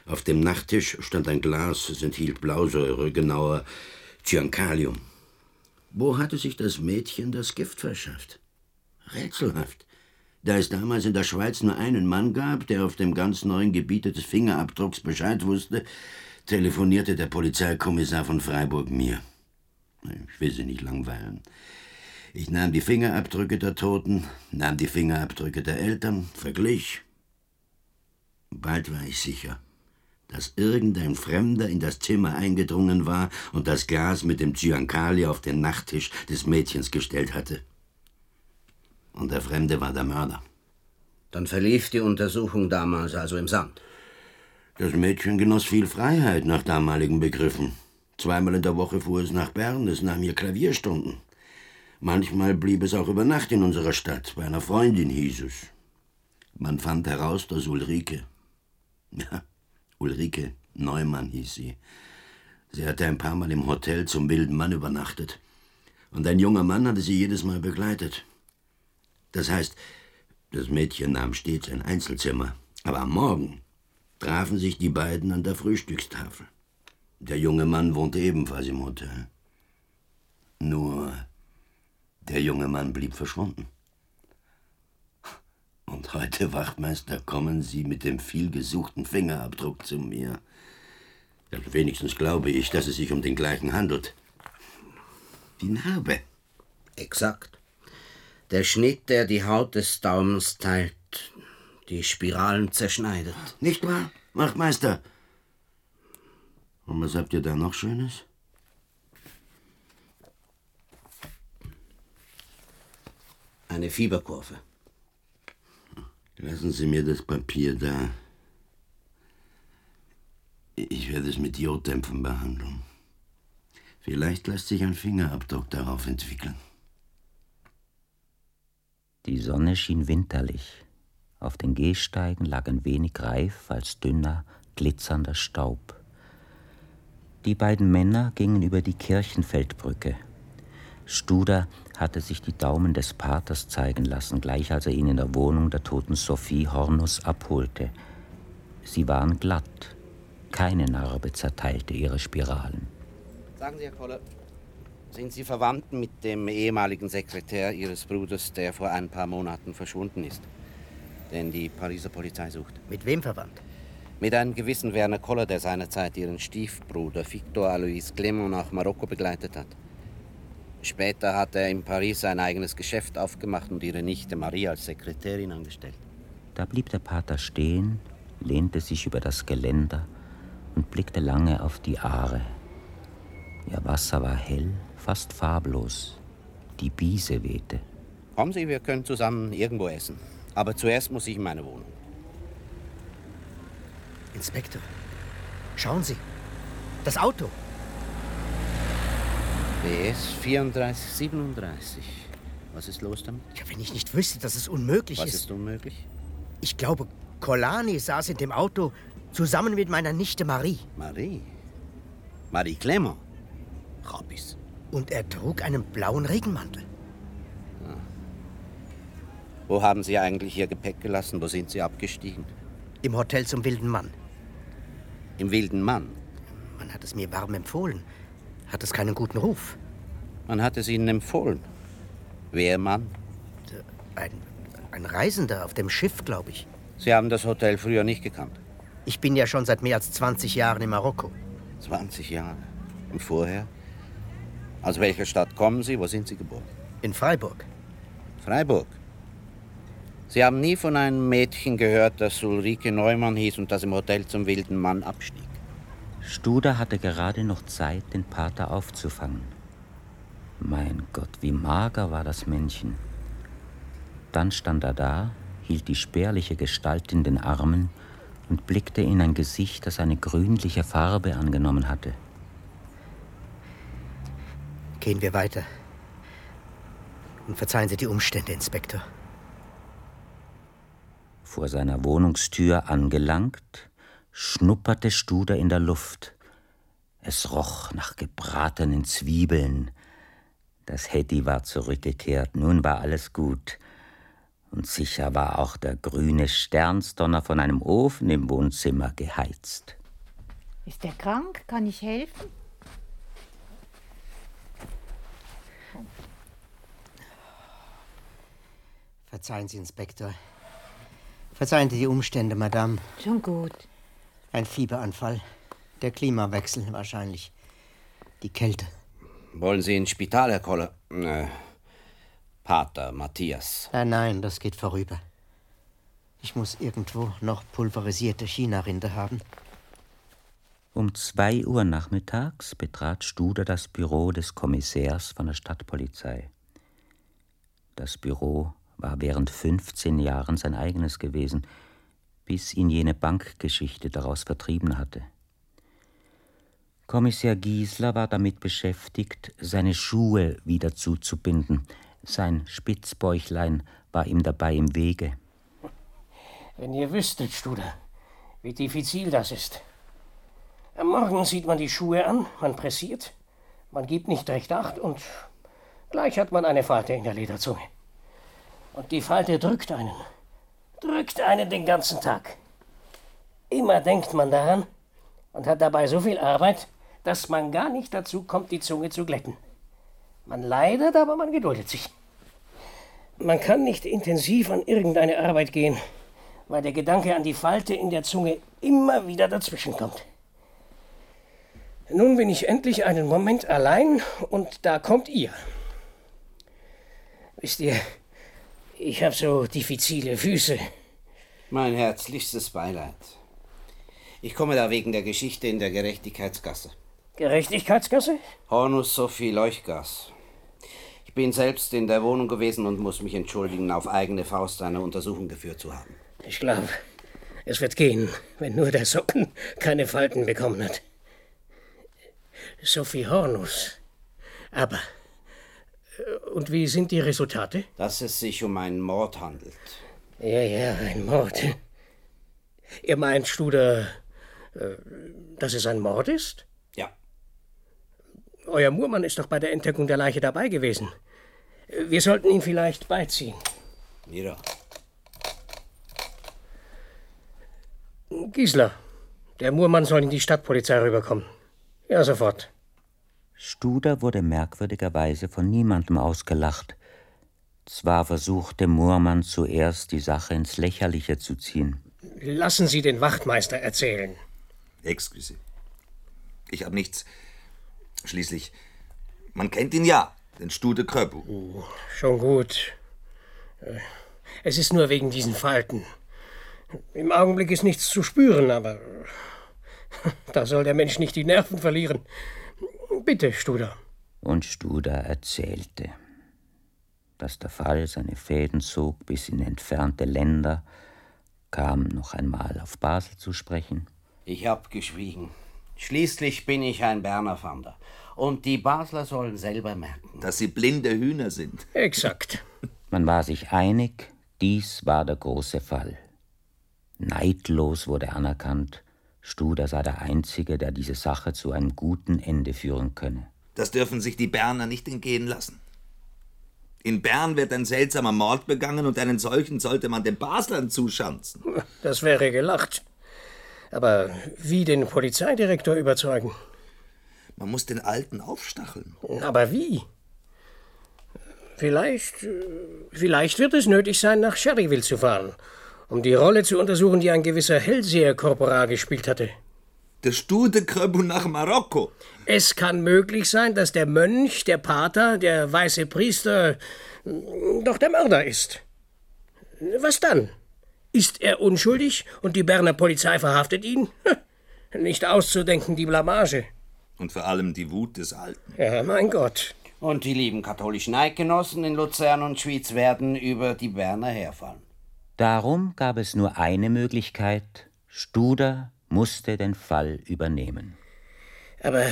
Auf dem Nachttisch stand ein Glas, es enthielt Blausäure, genauer Cyankalium. Wo hatte sich das Mädchen das Gift verschafft? Rätselhaft. Da es damals in der Schweiz nur einen Mann gab, der auf dem ganz neuen Gebiete des Fingerabdrucks Bescheid wusste, telefonierte der Polizeikommissar von Freiburg mir. Ich will Sie nicht langweilen. Ich nahm die Fingerabdrücke der Toten, nahm die Fingerabdrücke der Eltern, verglich. Bald war ich sicher, dass irgendein Fremder in das Zimmer eingedrungen war und das Glas mit dem Cyankali auf den Nachttisch des Mädchens gestellt hatte. Und der Fremde war der Mörder. Dann verlief die Untersuchung damals also im Sand. Das Mädchen genoss viel Freiheit nach damaligen Begriffen. Zweimal in der Woche fuhr es nach Bern, es nahm ihr Klavierstunden. Manchmal blieb es auch über Nacht in unserer Stadt, bei einer Freundin hieß es. Man fand heraus, dass Ulrike, [laughs] ja, Ulrike Neumann hieß sie. Sie hatte ein paar Mal im Hotel zum wilden Mann übernachtet. Und ein junger Mann hatte sie jedes Mal begleitet. Das heißt, das Mädchen nahm stets ein Einzelzimmer. Aber am Morgen trafen sich die beiden an der Frühstückstafel. Der junge Mann wohnte ebenfalls im Hotel. Nur der junge Mann blieb verschwunden. Und heute, Wachtmeister, kommen Sie mit dem vielgesuchten Fingerabdruck zu mir. Ja, wenigstens glaube ich, dass es sich um den gleichen handelt. Die Narbe. Exakt. Der Schnitt, der die Haut des Daumens teilt, die Spiralen zerschneidet. Nicht wahr, Wachtmeister? Und was habt ihr da noch Schönes? Eine Fieberkurve. Lassen Sie mir das Papier da. Ich werde es mit Joddämpfen behandeln. Vielleicht lässt sich ein Fingerabdruck darauf entwickeln. Die Sonne schien winterlich. Auf den Gehsteigen lag ein wenig reif als dünner, glitzernder Staub. Die beiden Männer gingen über die Kirchenfeldbrücke. Studer hatte sich die Daumen des Paters zeigen lassen, gleich als er ihn in der Wohnung der toten Sophie Hornus abholte. Sie waren glatt. Keine Narbe zerteilte ihre Spiralen. Sagen Sie, Herr Koller, sind Sie verwandt mit dem ehemaligen Sekretär Ihres Bruders, der vor ein paar Monaten verschwunden ist? Den die Pariser Polizei sucht. Mit wem verwandt? Mit einem gewissen Werner Koller, der seinerzeit Ihren Stiefbruder Victor Alois Clement nach Marokko begleitet hat. Später hat er in Paris sein eigenes Geschäft aufgemacht und ihre Nichte Marie als Sekretärin angestellt. Da blieb der Pater stehen, lehnte sich über das Geländer und blickte lange auf die Aare. Ihr Wasser war hell, fast farblos. Die Biese wehte. Kommen Sie, wir können zusammen irgendwo essen. Aber zuerst muss ich in meine Wohnung. Inspektor, schauen Sie. Das Auto. BS 3437. Was ist los damit? Ja, wenn ich nicht wüsste, dass es unmöglich Was ist. ist unmöglich? Ich glaube, Colani saß in dem Auto zusammen mit meiner Nichte Marie. Marie? Marie Clement? Rabbis. Und er trug einen blauen Regenmantel. Wo haben Sie eigentlich Ihr Gepäck gelassen? Wo sind Sie abgestiegen? Im Hotel zum Wilden Mann. Im Wilden Mann? Man hat es mir warm empfohlen. Hat es keinen guten Ruf. Man hat es Ihnen empfohlen. Wer Mann? Ein, ein Reisender auf dem Schiff, glaube ich. Sie haben das Hotel früher nicht gekannt. Ich bin ja schon seit mehr als 20 Jahren in Marokko. 20 Jahre. Und vorher? Aus welcher Stadt kommen Sie? Wo sind Sie geboren? In Freiburg. Freiburg. Sie haben nie von einem Mädchen gehört, das Ulrike Neumann hieß und das im Hotel zum wilden Mann abstieg. Studer hatte gerade noch Zeit, den Pater aufzufangen. Mein Gott, wie mager war das Männchen. Dann stand er da, hielt die spärliche Gestalt in den Armen und blickte in ein Gesicht, das eine grünliche Farbe angenommen hatte. Gehen wir weiter. Und verzeihen Sie die Umstände, Inspektor. Vor seiner Wohnungstür angelangt, schnupperte Studer in der Luft. Es roch nach gebratenen Zwiebeln. Das Hetty war zurückgekehrt, nun war alles gut. Und sicher war auch der grüne Sternsdonner von einem Ofen im Wohnzimmer geheizt. Ist er krank? Kann ich helfen? Verzeihen Sie, Inspektor. Verzeihen Sie die Umstände, Madame. Schon gut. Ein Fieberanfall. Der Klimawechsel wahrscheinlich. Die Kälte. Wollen Sie ins Spital, Herr Koller? Äh, Pater Matthias. Nein, nein, das geht vorüber. Ich muss irgendwo noch pulverisierte China-Rinde haben. Um zwei Uhr nachmittags betrat Studer das Büro des Kommissärs von der Stadtpolizei. Das Büro war während 15 Jahren sein eigenes gewesen, bis ihn jene Bankgeschichte daraus vertrieben hatte. Kommissär Giesler war damit beschäftigt, seine Schuhe wieder zuzubinden. Sein Spitzbäuchlein war ihm dabei im Wege. Wenn ihr wüsstet, Studer, wie diffizil das ist. Am Morgen sieht man die Schuhe an, man pressiert, man gibt nicht recht Acht und gleich hat man eine Falte in der Lederzunge. Und die Falte drückt einen, drückt einen den ganzen Tag. Immer denkt man daran und hat dabei so viel Arbeit, dass man gar nicht dazu kommt, die Zunge zu glätten. Man leidet, aber man geduldet sich. Man kann nicht intensiv an irgendeine Arbeit gehen, weil der Gedanke an die Falte in der Zunge immer wieder dazwischenkommt. Nun bin ich endlich einen Moment allein und da kommt ihr. Wisst ihr, ich habe so diffizile Füße. Mein herzlichstes Beileid. Ich komme da wegen der Geschichte in der Gerechtigkeitsgasse. Gerechtigkeitsgasse? Hornus Sophie Leuchtgas. Ich bin selbst in der Wohnung gewesen und muss mich entschuldigen, auf eigene Faust eine Untersuchung geführt zu haben. Ich glaube, es wird gehen, wenn nur der Socken keine Falten bekommen hat. Sophie Hornus. Aber. Und wie sind die Resultate? Dass es sich um einen Mord handelt. Ja, ja, ein Mord. Ihr meint, Studer, äh, dass es ein Mord ist? Ja. Euer Murmann ist doch bei der Entdeckung der Leiche dabei gewesen. Wir sollten ihn vielleicht beiziehen. Mira. Gisela, der Murmann soll in die Stadtpolizei rüberkommen. Ja, sofort. Studer wurde merkwürdigerweise von niemandem ausgelacht. Zwar versuchte Moormann zuerst, die Sache ins Lächerliche zu ziehen. Lassen Sie den Wachtmeister erzählen. Excuse. Ich hab nichts. Schließlich, man kennt ihn ja, den Stude Kröpu. Schon gut. Äh, Es ist nur wegen diesen Falten. Im Augenblick ist nichts zu spüren, aber [laughs] da soll der Mensch nicht die Nerven verlieren. Bitte, Studer. Und Studer erzählte, dass der Fall seine Fäden zog bis in entfernte Länder, kam noch einmal auf Basel zu sprechen. Ich hab geschwiegen. Schließlich bin ich ein Berner Fander. Und die Basler sollen selber merken. Dass sie blinde Hühner sind. Exakt. [laughs] Man war sich einig, dies war der große Fall. Neidlos wurde anerkannt, Studer sei der Einzige, der diese Sache zu einem guten Ende führen könne. Das dürfen sich die Berner nicht entgehen lassen. In Bern wird ein seltsamer Mord begangen und einen solchen sollte man den Baslern zuschanzen. [laughs] Das wäre gelacht. Aber wie den Polizeidirektor überzeugen? Man muss den Alten aufstacheln. Aber wie? Vielleicht, äh, vielleicht wird es nötig sein, nach Sherryville zu fahren, um die Rolle zu untersuchen, die ein gewisser Hellseher-Korporal gespielt hatte. Der Stude Kröbu nach Marokko. Es kann möglich sein, dass der Mönch, der Pater, der weiße Priester doch der Mörder ist. Was dann? Ist er unschuldig und die Berner Polizei verhaftet ihn? Nicht auszudenken, die Blamage. Und vor allem die Wut des Alten. Ja, mein Gott. Und die lieben katholischen Eidgenossen in Luzern und Schwyz werden über die Berner herfallen. Darum gab es nur eine Möglichkeit, Studer musste den Fall übernehmen. Aber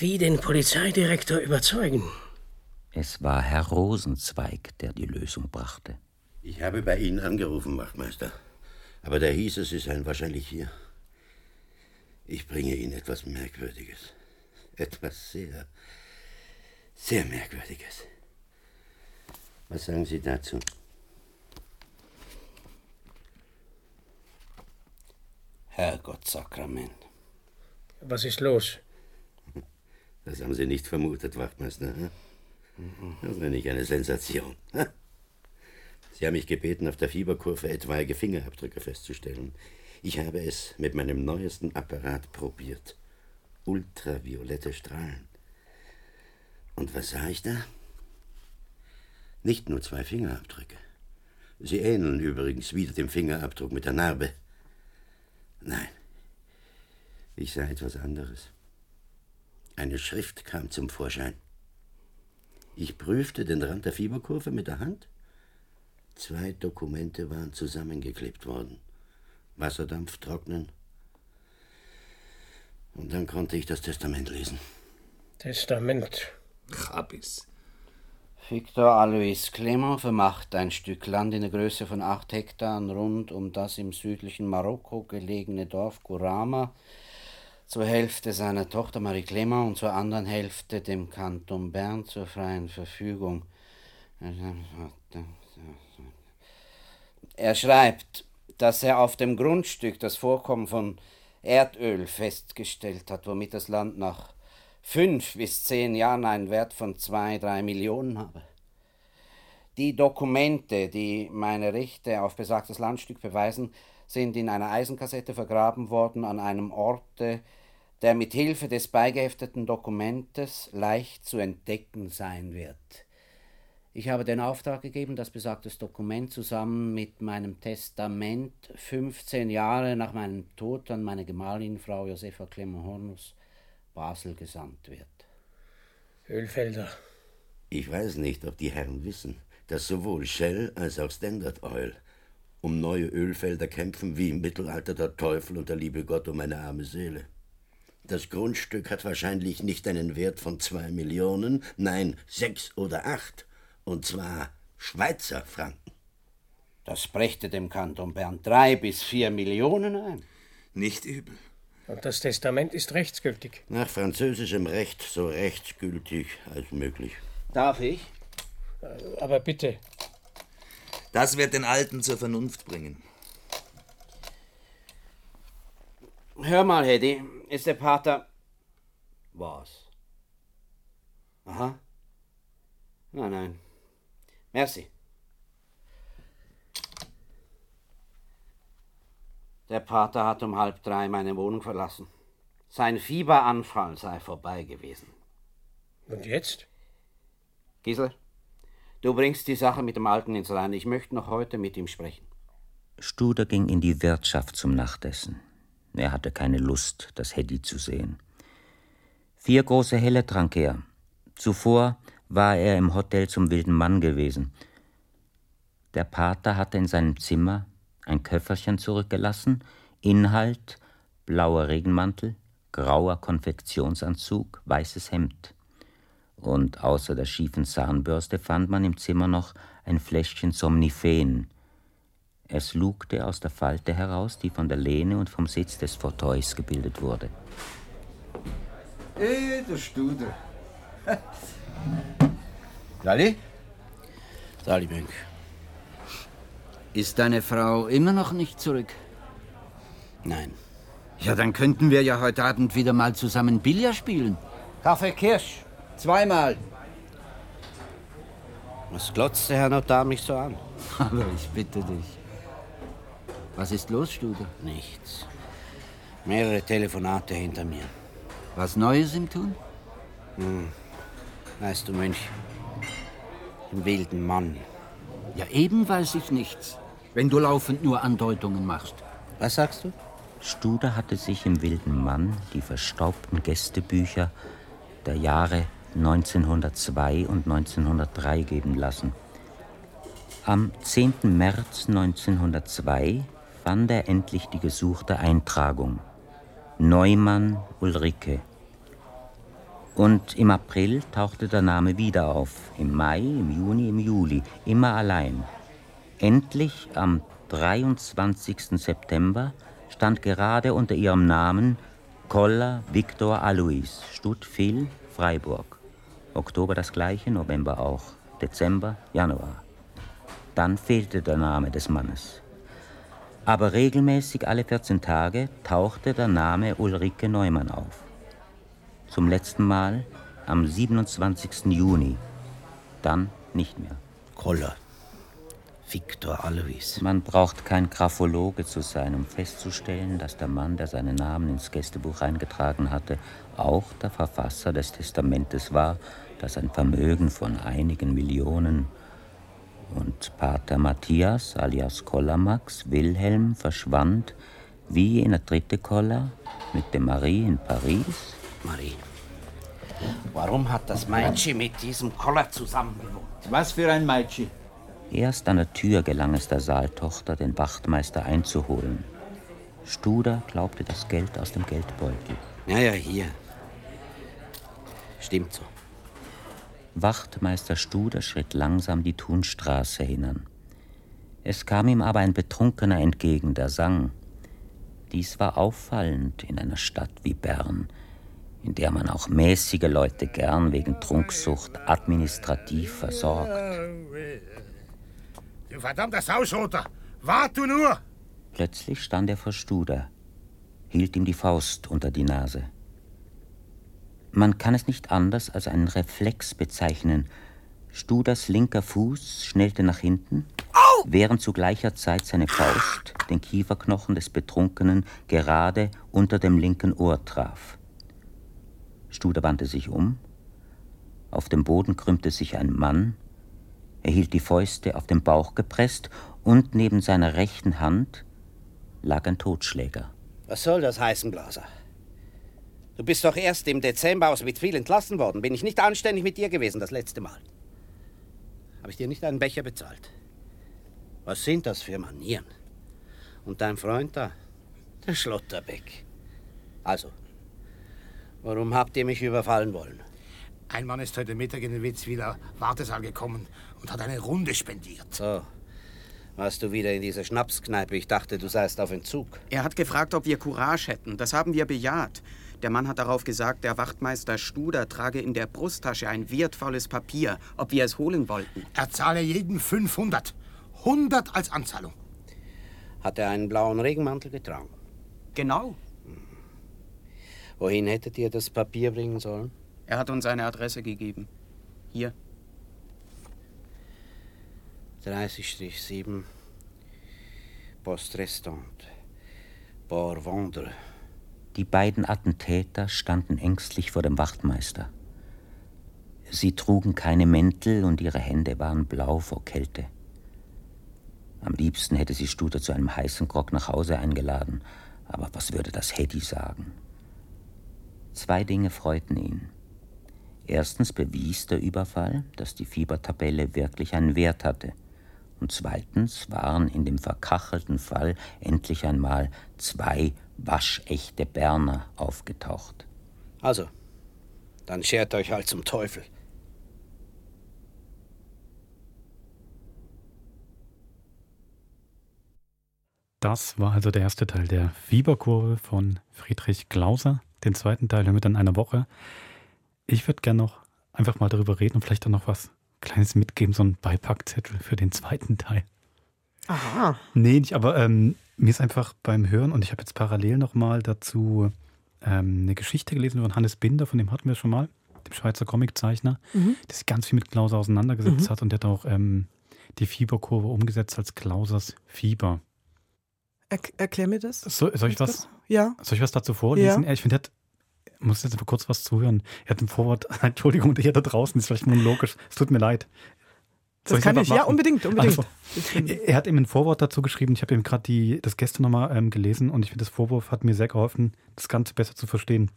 wie den Polizeidirektor überzeugen? Es war Herr Rosenzweig, der die Lösung brachte. Ich habe bei Ihnen angerufen, Wachtmeister. Aber da hieß es, Sie seien wahrscheinlich hier. Ich bringe Ihnen etwas Merkwürdiges. Etwas sehr, sehr Merkwürdiges. Was sagen Sie dazu? Herrgottsakrament. Was ist los? Das haben Sie nicht vermutet, Wachtmeister. hm? Das nenne ich eine Sensation. Sie haben mich gebeten, auf der Fieberkurve etwaige Fingerabdrücke festzustellen. Ich habe es mit meinem neuesten Apparat probiert. Ultraviolette Strahlen. Und was sah ich da? Nicht nur zwei Fingerabdrücke. Sie ähneln übrigens wieder dem Fingerabdruck mit der Narbe. Nein, ich sah etwas anderes. Eine Schrift kam zum Vorschein. Ich prüfte den Rand der Fieberkurve mit der Hand. Zwei Dokumente waren zusammengeklebt worden. Wasserdampf trocknen. Und dann konnte ich das Testament lesen. Testament. Chabis. Victor Alois Clement vermacht ein Stück Land in der Größe von acht Hektar rund um das im südlichen Marokko gelegene Dorf Gurama zur Hälfte seiner Tochter Marie Clement und zur anderen Hälfte dem Kanton Bern zur freien Verfügung. Er schreibt, dass er auf dem Grundstück das Vorkommen von Erdöl festgestellt hat, womit das Land nach fünf bis zehn Jahren einen Wert von zwei, drei Millionen habe. Die Dokumente, die meine Rechte auf besagtes Landstück beweisen, sind in einer Eisenkassette vergraben worden an einem Orte, der mit Hilfe des beigehefteten Dokumentes leicht zu entdecken sein wird. Ich habe den Auftrag gegeben, das besagtes Dokument zusammen mit meinem Testament 15 Jahre nach meinem Tod an meine Gemahlin, Frau Josefa Clement Hornus, Basel gesandt wird. Ölfelder. Ich weiß nicht, ob die Herren wissen, dass sowohl Shell als auch Standard Oil um neue Ölfelder kämpfen wie im Mittelalter der Teufel und der liebe Gott um eine arme Seele. Das Grundstück hat wahrscheinlich nicht einen Wert von zwei Millionen, nein, sechs oder acht. Und zwar Schweizer Franken. Das brächte dem Kanton Bern drei bis vier Millionen ein. Nicht übel. Und das Testament ist rechtsgültig. Nach französischem Recht so rechtsgültig als möglich. Darf ich? Aber bitte. Das wird den Alten zur Vernunft bringen. Hör mal, Hedy, ist der Pater. Was? Aha. Nein, nein. Merci. Der Pater hat um halb drei meine Wohnung verlassen. Sein Fieberanfall sei vorbei gewesen. Und jetzt? Gisel, du bringst die Sache mit dem Alten ins Reine. Ich möchte noch heute mit ihm sprechen. Studer ging in die Wirtschaft zum Nachtessen. Er hatte keine Lust, das Heddy zu sehen. Vier große Helle trank er. Zuvor war er im Hotel zum wilden Mann gewesen. Der Pater hatte in seinem Zimmer ein Köfferchen zurückgelassen, Inhalt blauer Regenmantel, grauer Konfektionsanzug, weißes Hemd. Und außer der schiefen Zahnbürste fand man im Zimmer noch ein Fläschchen Somniphen. Es lugte aus der Falte heraus, die von der Lehne und vom Sitz des Fauteuils gebildet wurde. Eh, der Studer. Sali? Sali Mönch. Ist deine Frau immer noch nicht zurück? Nein. Ja, dann könnten wir ja heute Abend wieder mal zusammen Billard spielen. Kaffee Kirsch. Zweimal. Was glotzt der Herr Notar mich so an? [laughs] Aber ich bitte dich. Was ist los, Studer? Nichts. Mehrere Telefonate hinter mir. Was Neues im Tun? Hm. Weißt du, Mönch, im wilden Mann. Ja, eben weiß ich nichts, wenn du laufend nur Andeutungen machst. Was sagst du? Studer hatte sich im wilden Mann die verstaubten Gästebücher der Jahre 1902 und 1903 geben lassen. Am 10. März 1902 fand er endlich die gesuchte Eintragung. Neumann Ulrike. Und im April tauchte der Name wieder auf. Im Mai, im Juni, im Juli. Immer allein. Endlich am 23. September stand gerade unter ihrem Namen Koller Viktor Alois, Stuttfil, Freiburg. Oktober das gleiche, November auch. Dezember, Januar. Dann fehlte der Name des Mannes. Aber regelmäßig alle 14 Tage tauchte der Name Ulrike Neumann auf. Zum letzten Mal am 27. Juni. Dann nicht mehr. Koller. Viktor Alois. Man braucht kein Graphologe zu sein, um festzustellen, dass der Mann, der seinen Namen ins Gästebuch eingetragen hatte, auch der Verfasser des Testamentes war, das ein Vermögen von einigen Millionen und Pater Matthias alias Kollamax Wilhelm verschwand wie in der dritte Koller mit dem Marie in Paris. Marie, warum hat das Meitschi mit diesem Koller zusammengewohnt? Was für ein Meitschi? Erst an der Tür gelang es der Saaltochter, den Wachtmeister einzuholen. Studer glaubte das Geld aus dem Geldbeutel. Ja, ja, hier. Stimmt so. Wachtmeister Studer schritt langsam die Thunstraße hinan. Es kam ihm aber ein Betrunkener entgegen, der sang. Dies war auffallend in einer Stadt wie Bern, in der man auch mäßige Leute gern wegen Trunksucht administrativ versorgt. Du verdammter Sausroter! Wart du nur! Plötzlich stand er vor Studer, hielt ihm die Faust unter die Nase. Man kann es nicht anders als einen Reflex bezeichnen. Studers linker Fuß schnellte nach hinten, während zu gleicher Zeit seine Faust den Kieferknochen des Betrunkenen gerade unter dem linken Ohr traf. Studer wandte sich um. Auf dem Boden krümmte sich ein Mann, Er hielt die Fäuste auf den Bauch gepresst und neben seiner rechten Hand lag ein Totschläger. Was soll das heißen, Blaser? Du bist doch erst im Dezember aus Wittwil entlassen worden. Bin ich nicht anständig mit dir gewesen das letzte Mal? Habe ich dir nicht einen Becher bezahlt? Was sind das für Manieren? Und dein Freund da, der Schlotterbeck. Also, warum habt ihr mich überfallen wollen? Ein Mann ist heute Mittag in den Witzwiler Wartesaal gekommen und hat eine Runde spendiert. So, warst du wieder in dieser Schnapskneipe? Ich dachte, du seist auf Entzug. Er hat gefragt, ob wir Courage hätten. Das haben wir bejaht. Der Mann hat darauf gesagt, der Wachtmeister Studer trage in der Brusttasche ein wertvolles Papier, ob wir es holen wollten. Er zahle jeden 500. 100 als Anzahlung. Hat er einen blauen Regenmantel getragen? Genau. Wohin hättet ihr das Papier bringen sollen? Er hat uns eine Adresse gegeben. Hier. 30-7 Post Restaurant. Port Vendre. Die beiden Attentäter standen ängstlich vor dem Wachtmeister. Sie trugen keine Mäntel und ihre Hände waren blau vor Kälte. Am liebsten hätte sie Studer zu einem heißen Grog nach Hause eingeladen, aber was würde das Hedy sagen? Zwei Dinge freuten ihn. Erstens bewies der Überfall, dass die Fiebertabelle wirklich einen Wert hatte. Und zweitens waren in dem verkachelten Fall endlich einmal zwei waschechte Berner aufgetaucht. Also, dann schert euch halt zum Teufel. Das war also der erste Teil der Fieberkurve von Friedrich Klauser. Den zweiten Teil hören wir dann in einer Woche. Ich würde gerne noch einfach mal darüber reden und vielleicht dann noch was Kleines mitgeben, so ein Beipackzettel für den zweiten Teil. Aha. Nee, nicht, aber ähm, mir ist einfach beim Hören und ich habe jetzt parallel nochmal dazu ähm, eine Geschichte gelesen von Hannes Binder, von dem hatten wir schon mal, dem Schweizer Comiczeichner, Mhm. der sich ganz viel mit Klauser auseinandergesetzt Mhm. hat und der hat auch ähm, die Fieberkurve umgesetzt als Klausers Fieber. Er, erklär mir das. So, soll ich was? Ja. Soll ich was dazu vorlesen? Ja. Ich finde, er hat- muss jetzt mal kurz was zuhören. Er hat im Vorwort, [laughs] Entschuldigung, hier da draußen ist vielleicht monologisch. Es tut mir leid. Das Soll ich's kann einfach ich, ja, unbedingt, unbedingt. Also, er hat eben ein Vorwort dazu geschrieben. Ich habe eben gerade das gestern nochmal ähm, gelesen und ich finde, das Vorwort hat mir sehr geholfen, das Ganze besser zu verstehen.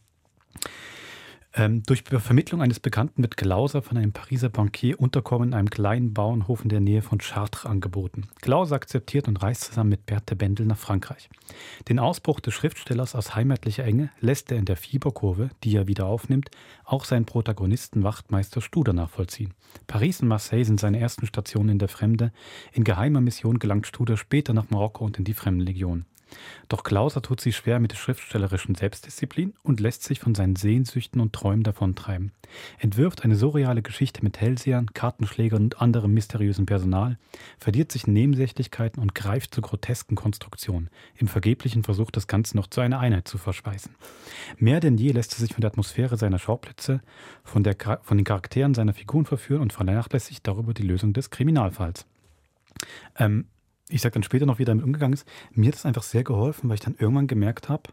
Ähm, durch Vermittlung eines Bekannten wird Glauser von einem Pariser Bankier Unterkommen in einem kleinen Bauernhof in der Nähe von Chartres angeboten. Glauser akzeptiert und reist zusammen mit Berthe Bendel nach Frankreich. Den Ausbruch des Schriftstellers aus heimatlicher Enge lässt er in der Fieberkurve, die er wieder aufnimmt, auch seinen Protagonisten Wachtmeister Studer nachvollziehen. Paris und Marseille sind seine ersten Stationen in der Fremde. In geheimer Mission gelangt Studer später nach Marokko und in die Fremdenlegion. Doch Klauser tut sich schwer mit der schriftstellerischen Selbstdisziplin und lässt sich von seinen Sehnsüchten und Träumen davontreiben. Entwirft eine surreale Geschichte mit Hellsehern, Kartenschlägern und anderem mysteriösen Personal, verliert sich in Nebensächlichkeiten und greift zu grotesken Konstruktionen, im vergeblichen Versuch, das Ganze noch zu einer Einheit zu verspeisen. Mehr denn je lässt er sich von der Atmosphäre seiner Schauplätze, von, der, von den Charakteren seiner Figuren verführen und vernachlässigt darüber die Lösung des Kriminalfalls. Ähm, ich sage dann später noch, wie er damit umgegangen ist. Mir hat das einfach sehr geholfen, weil ich dann irgendwann gemerkt habe,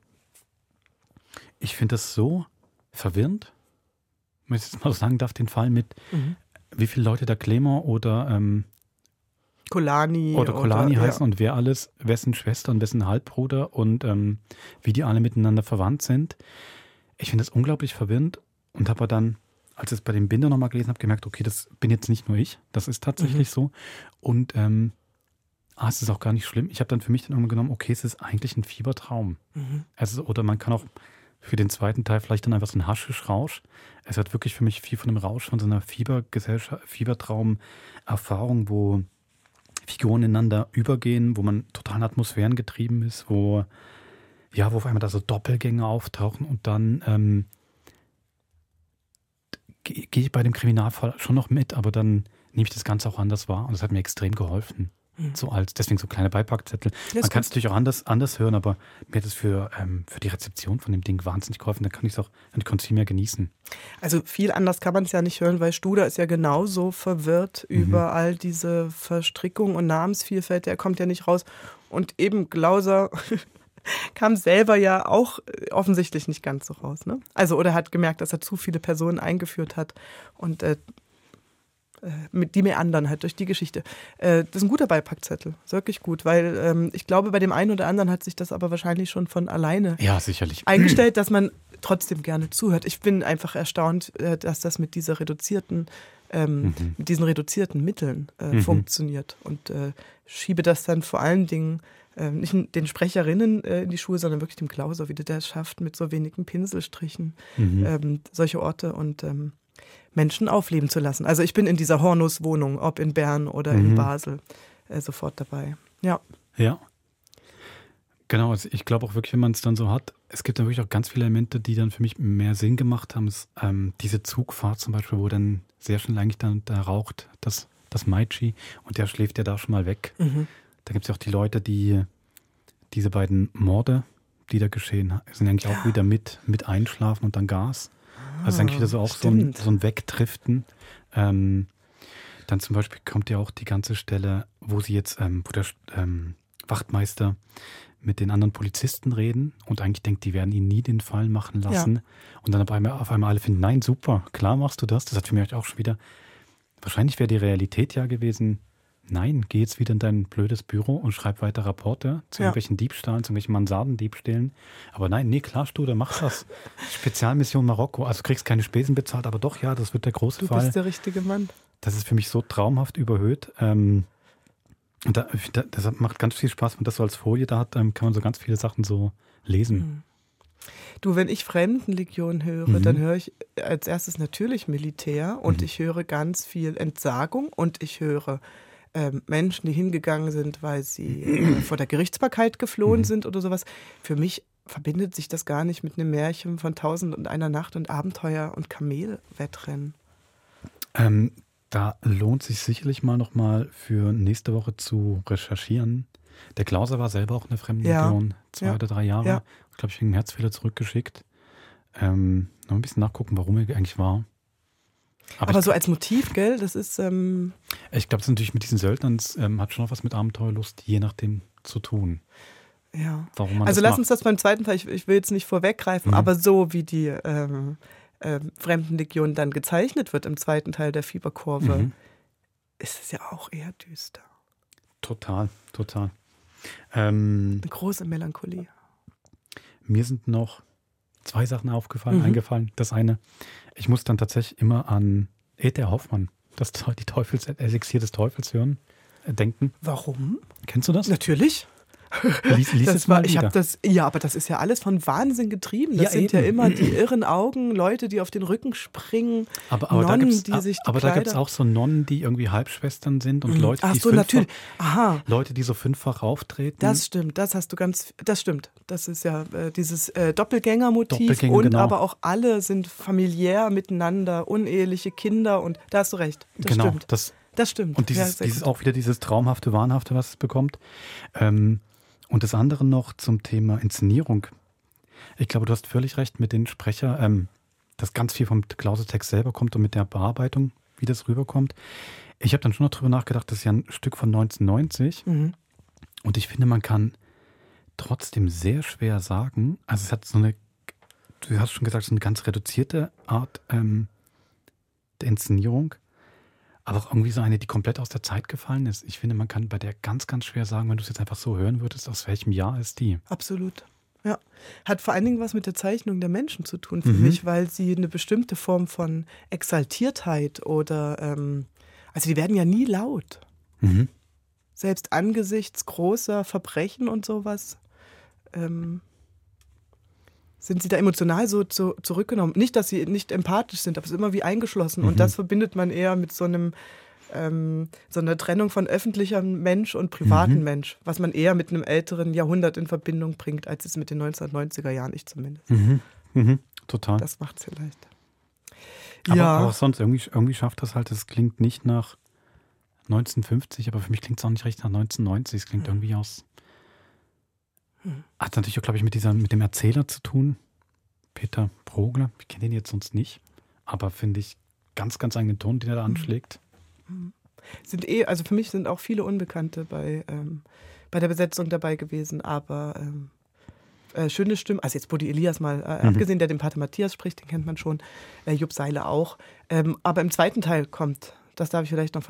ich finde das so verwirrend, wenn ich jetzt mal so sagen darf, den Fall mit, Mhm. wie viele Leute da Clement oder, ähm, Kolani. oder Kolani ja. heißen und wer alles, wessen Schwester und wessen Halbbruder und ähm, wie die alle miteinander verwandt sind. Ich finde das unglaublich verwirrend und habe dann, als ich es bei dem Binder nochmal gelesen habe, gemerkt, okay, das bin jetzt nicht nur ich, das ist tatsächlich Mhm. so. Und ähm, ah, es ist auch gar nicht schlimm. Ich habe dann für mich dann irgendwann genommen, okay, es ist eigentlich ein Fiebertraum. Mhm. Also, oder man kann auch für den zweiten Teil vielleicht dann einfach so ein Haschisch-Rausch. Es hat wirklich für mich viel von einem Rausch, von so einer Fiebergesellschaft, Fiebertraum-Erfahrung, wo Figuren ineinander übergehen, wo man total atmosphärengetrieben ist, wo ja, wo auf einmal da so Doppelgänge auftauchen und dann ähm, gehe geh ich bei dem Kriminalfall schon noch mit, aber dann nehme ich das Ganze auch anders wahr und das hat mir extrem geholfen. Mhm. So als, deswegen so kleine Beipackzettel. Ist Man kann es natürlich auch anders, anders hören, aber mir hat es für, ähm, für die Rezeption von dem Ding wahnsinnig geholfen. Dann kann ich es auch, dann konnte viel mehr genießen. Also viel anders kann man es ja nicht hören, weil Studer ist ja genauso verwirrt Mhm. über all diese Verstrickung und Namensvielfalt. Der kommt ja nicht raus. Und eben Glauser [laughs] kam selber ja auch äh, offensichtlich nicht ganz so raus. Ne? Also oder hat gemerkt, dass er zu viele Personen eingeführt hat und äh, mit die meandern halt durch die Geschichte. Äh, das ist ein guter Beipackzettel, ist wirklich gut, weil ähm, ich glaube, bei dem einen oder anderen hat sich das aber wahrscheinlich schon von alleine Ja, sicherlich. [clears throat] eingestellt, dass man trotzdem gerne zuhört. Ich bin einfach erstaunt, äh, dass das mit dieser reduzierten, ähm, Mhm. mit diesen reduzierten Mitteln äh, Mhm. funktioniert und äh, schiebe das dann vor allen Dingen äh, nicht den Sprecherinnen äh, in die Schuhe, sondern wirklich dem Klauser, wie der das schafft, mit so wenigen Pinselstrichen Mhm. ähm, solche Orte und ähm, Menschen aufleben zu lassen. Also ich bin in dieser Hornus-Wohnung, ob in Bern oder in Mhm. Basel, äh, sofort dabei. Ja. Ja. Genau, also ich glaube auch wirklich, wenn man es dann so hat, es gibt dann wirklich auch ganz viele Elemente, die dann für mich mehr Sinn gemacht haben. Es, ähm, diese Zugfahrt zum Beispiel, wo dann sehr schnell eigentlich dann da raucht das, das Maichi und der schläft ja da schon mal weg. Mhm. Da gibt es ja auch die Leute, die diese beiden Morde, die da geschehen, sind eigentlich auch wieder mit, mit Einschlafen und dann Gas. Also eigentlich wieder so auch so ein, so ein Wegdriften. Ähm, dann zum Beispiel kommt ja auch die ganze Stelle, wo sie jetzt, ähm, wo der ähm, Wachtmeister mit den anderen Polizisten reden und eigentlich denkt, die werden ihn nie den Fall machen lassen. Ja. Und dann auf einmal, auf einmal alle finden, nein, super, klar machst du das. Das hat für mich auch schon wieder, wahrscheinlich wäre die Realität ja gewesen, nein, geh jetzt wieder in dein blödes Büro und schreib weiter Rapporte zu Ja. irgendwelchen Diebstahlen, zu irgendwelchen Mansardendiebstählen. Aber nein, nee, klar, Studer, mach das. [laughs] Spezialmission Marokko. Also du kriegst keine Spesen bezahlt, aber doch, ja, das wird der große Du Fall. bist der richtige Mann. Das ist für mich so traumhaft überhöht. Ähm, da, das macht ganz viel Spaß, wenn man das so als Folie da hat, ähm, kann man so ganz viele Sachen so lesen. Mhm. Du, wenn ich Fremdenlegion höre, Mhm. dann höre ich als erstes natürlich Militär und Mhm. ich höre ganz viel Entsagung und ich höre ähm, Menschen, die hingegangen sind, weil sie äh, [clears throat] vor der Gerichtsbarkeit geflohen Mhm. sind oder sowas. Für mich verbindet sich das gar nicht mit einem Märchen von Tausend und einer Nacht und Abenteuer und Kamelwettrennen. Ähm, da lohnt sich sicherlich mal nochmal für nächste Woche zu recherchieren. Der Klauser war selber auch eine Fremdenlegion, Ja. zwei Ja. oder drei Jahre. Ja. Glaube ich, wegen Herzfehler zurückgeschickt. Ähm, noch ein bisschen nachgucken, warum er eigentlich war. Aber, ich, so als Motiv, gell, das ist, ähm, ich glaube, das ist natürlich mit diesen Söldnern ähm, hat schon noch was mit Abenteuerlust, je nachdem zu tun. ja. Also lass uns das beim zweiten Teil, ich, ich will jetzt nicht vorweggreifen, Mhm. aber so wie die ähm, ähm, Fremdenlegion dann gezeichnet wird im zweiten Teil der Fieberkurve, Mhm. ist es ja auch eher düster. Total, total. Ähm, Eine große Melancholie. Mir sind noch zwei Sachen aufgefallen, Mhm. eingefallen. Das eine, ich muss dann tatsächlich immer an Ethel Hoffmann, das die Teufels Elixier des Teufels hören, äh, denken. Warum? Kennst du das? Natürlich. Lies, lies das es mal war, ich habe das, ja, aber das ist ja alles von Wahnsinn getrieben. Das Ja, sind ja eben. immer die [clears throat] irren Augen, Leute, die auf den Rücken springen, aber aber da Nonnen, gibt's, die sich die aber da gibt es Kleider- auch so Nonnen, die irgendwie Halbschwestern sind und Mhm. Leute, die so, fünffach, natürlich. Aha. Leute, die so fünffach auftreten. Das stimmt, das hast du ganz, das stimmt. Das ist ja äh, dieses äh, Doppelgängermotiv Doppelgänger, und genau. aber auch alle sind familiär miteinander, uneheliche Kinder und da hast du recht. Das genau, stimmt. das Das stimmt. Und dieses, Ja, dieses auch wieder dieses traumhafte, wahnhafte, was es bekommt. Ähm, und das andere noch zum Thema Inszenierung. Ich glaube, du hast völlig recht mit den Sprecher, ähm, dass ganz viel vom Klausetext selber kommt und mit der Bearbeitung, wie das rüberkommt. Ich habe dann schon noch drüber nachgedacht, das ist ja ein Stück von 1990. Mhm. Und ich finde, man kann trotzdem sehr schwer sagen, also es hat so eine, du hast schon gesagt, so eine ganz reduzierte Art ähm, der Inszenierung, aber auch irgendwie so eine, die komplett aus der Zeit gefallen ist. Ich finde, man kann bei der ganz, ganz schwer sagen, wenn du es jetzt einfach so hören würdest, aus welchem Jahr ist die. Absolut. Ja. Hat vor allen Dingen was mit der Zeichnung der Menschen zu tun für Mhm. mich, weil sie eine bestimmte Form von Exaltiertheit oder, ähm, also die werden ja nie laut. Mhm. Selbst angesichts großer Verbrechen und sowas ähm, sind sie da emotional so zu, zurückgenommen. Nicht, dass sie nicht empathisch sind, aber es ist immer wie eingeschlossen. Mhm. Und das verbindet man eher mit so einem ähm, so einer Trennung von öffentlichem Mensch und privatem Mhm. Mensch, was man eher mit einem älteren Jahrhundert in Verbindung bringt, als es mit den 1990er Jahren, ich zumindest. Mhm. Mhm. Total. Das macht es vielleicht. aber, ja. auch sonst, irgendwie, irgendwie schafft das halt, es klingt nicht nach 1950, aber für mich klingt es auch nicht recht nach 1990. Es klingt irgendwie aus. Hm. Hat natürlich auch, glaube ich, mit, dieser, mit dem Erzähler zu tun. Peter Progler. Ich kenne den jetzt sonst nicht, aber finde ich ganz, ganz eigenen Ton, den er da anschlägt. sind eh, also für mich sind auch viele Unbekannte bei, ähm, bei der Besetzung dabei gewesen, aber ähm, äh, schöne Stimmen, also jetzt Buddy Elias mal äh, Mhm. abgesehen, der den Pater Matthias spricht, den kennt man schon, äh, Jupp Seile auch. Ähm, aber im zweiten Teil kommt das darf ich vielleicht noch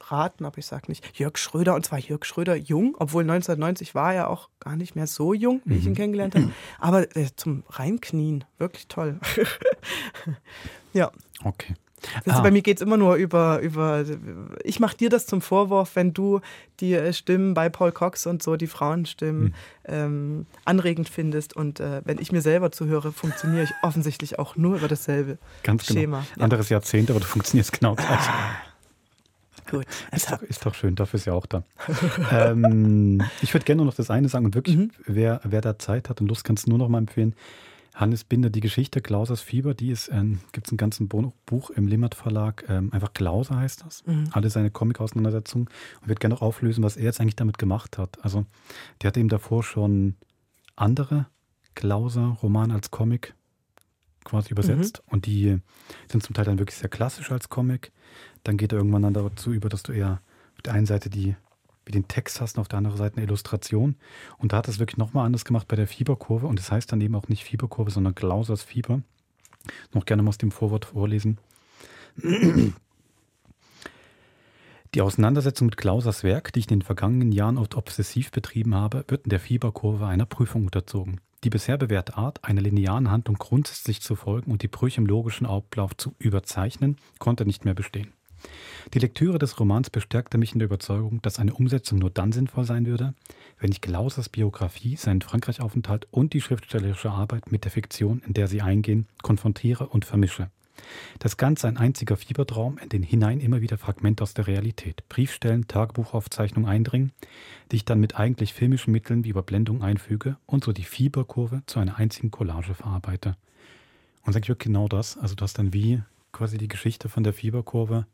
verraten, aber ich sage nicht. Jörg Schröder, und zwar Jörg Schröder jung, obwohl 1990 war er auch gar nicht mehr so jung, wie ich ihn Mhm. kennengelernt habe. [laughs] Aber äh, zum Reinknien, wirklich toll. [laughs] ja. Okay. Das Ah. Bei mir geht es immer nur über, über ich mache dir das zum Vorwurf, wenn du die Stimmen bei Paul Cox und so, die Frauenstimmen, Hm. ähm, anregend findest. Und äh, wenn ich mir selber zuhöre, funktioniere ich offensichtlich auch nur über dasselbe Ganz genau. Schema. Ja. Anderes Jahrzehnt, aber du funktionierst genau gleich. Gut. Ist doch, ist doch schön, dafür ist ja auch da. [laughs] ähm, ich würde gerne noch das eine sagen und wirklich, Mhm. wer, wer da Zeit hat und Lust, kannst du nur noch mal empfehlen. Hannes Binder, die Geschichte Glausers Fieber, die ist, ähm, gibt es einen ganzen Buch im Limmat Verlag, ähm, einfach Glauser heißt das. Mhm. Alle seine Comic-Auseinandersetzungen und wird gerne auch auflösen, was er jetzt eigentlich damit gemacht hat. Also, der hat eben davor schon andere Glauser-Romane als Comic quasi übersetzt und die sind zum Teil dann wirklich sehr klassisch als Comic. Dann geht er irgendwann dann dazu über, dass du eher auf der einen Seite die wie den Text hast und auf der anderen Seite eine Illustration. Und da hat es wirklich nochmal anders gemacht bei der Fieberkurve. Und das heißt dann eben auch nicht Fieberkurve, sondern Glausers Fieber. Noch gerne mal aus dem Vorwort vorlesen. Die Auseinandersetzung mit Klausers Werk, die ich in den vergangenen Jahren oft obsessiv betrieben habe, wird in der Fieberkurve einer Prüfung unterzogen. Die bisher bewährte Art, einer linearen Handlung grundsätzlich zu folgen und die Brüche im logischen Ablauf zu überzeichnen, konnte nicht mehr bestehen. Die Lektüre des Romans bestärkte mich in der Überzeugung, dass eine Umsetzung nur dann sinnvoll sein würde, wenn ich Klausers Biografie, seinen Frankreichaufenthalt und die schriftstellerische Arbeit mit der Fiktion, in der sie eingehen, konfrontiere und vermische. Das Ganze ein einziger Fiebertraum, in den hinein immer wieder Fragmente aus der Realität, Briefstellen, Tagebuchaufzeichnungen eindringen, die ich dann mit eigentlich filmischen Mitteln wie Überblendung einfüge und so die Fieberkurve zu einer einzigen Collage verarbeite. Und sag ich genau das. Also du hast dann wie quasi die Geschichte von der Fieberkurve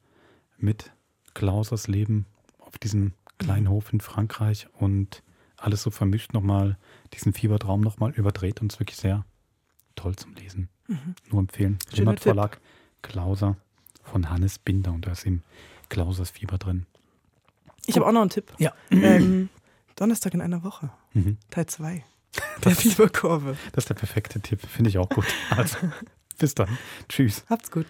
mit Klausers Leben auf diesem kleinen Hof in Frankreich und alles so vermischt nochmal, diesen Fiebertraum nochmal überdreht und es wirklich sehr toll zum Lesen. Mhm. Nur empfehlen. Tipp. Verlag, Klauser von Hannes Binder und da ist eben Klausers Fieber drin. Ich habe auch noch einen Tipp. Ja. Ähm, [clears throat] Donnerstag in einer Woche. Mhm. Teil 2. [laughs] Der Fieberkurve. Das ist der perfekte Tipp, finde ich auch gut. Also, [laughs] bis dann. Tschüss. Habt's gut.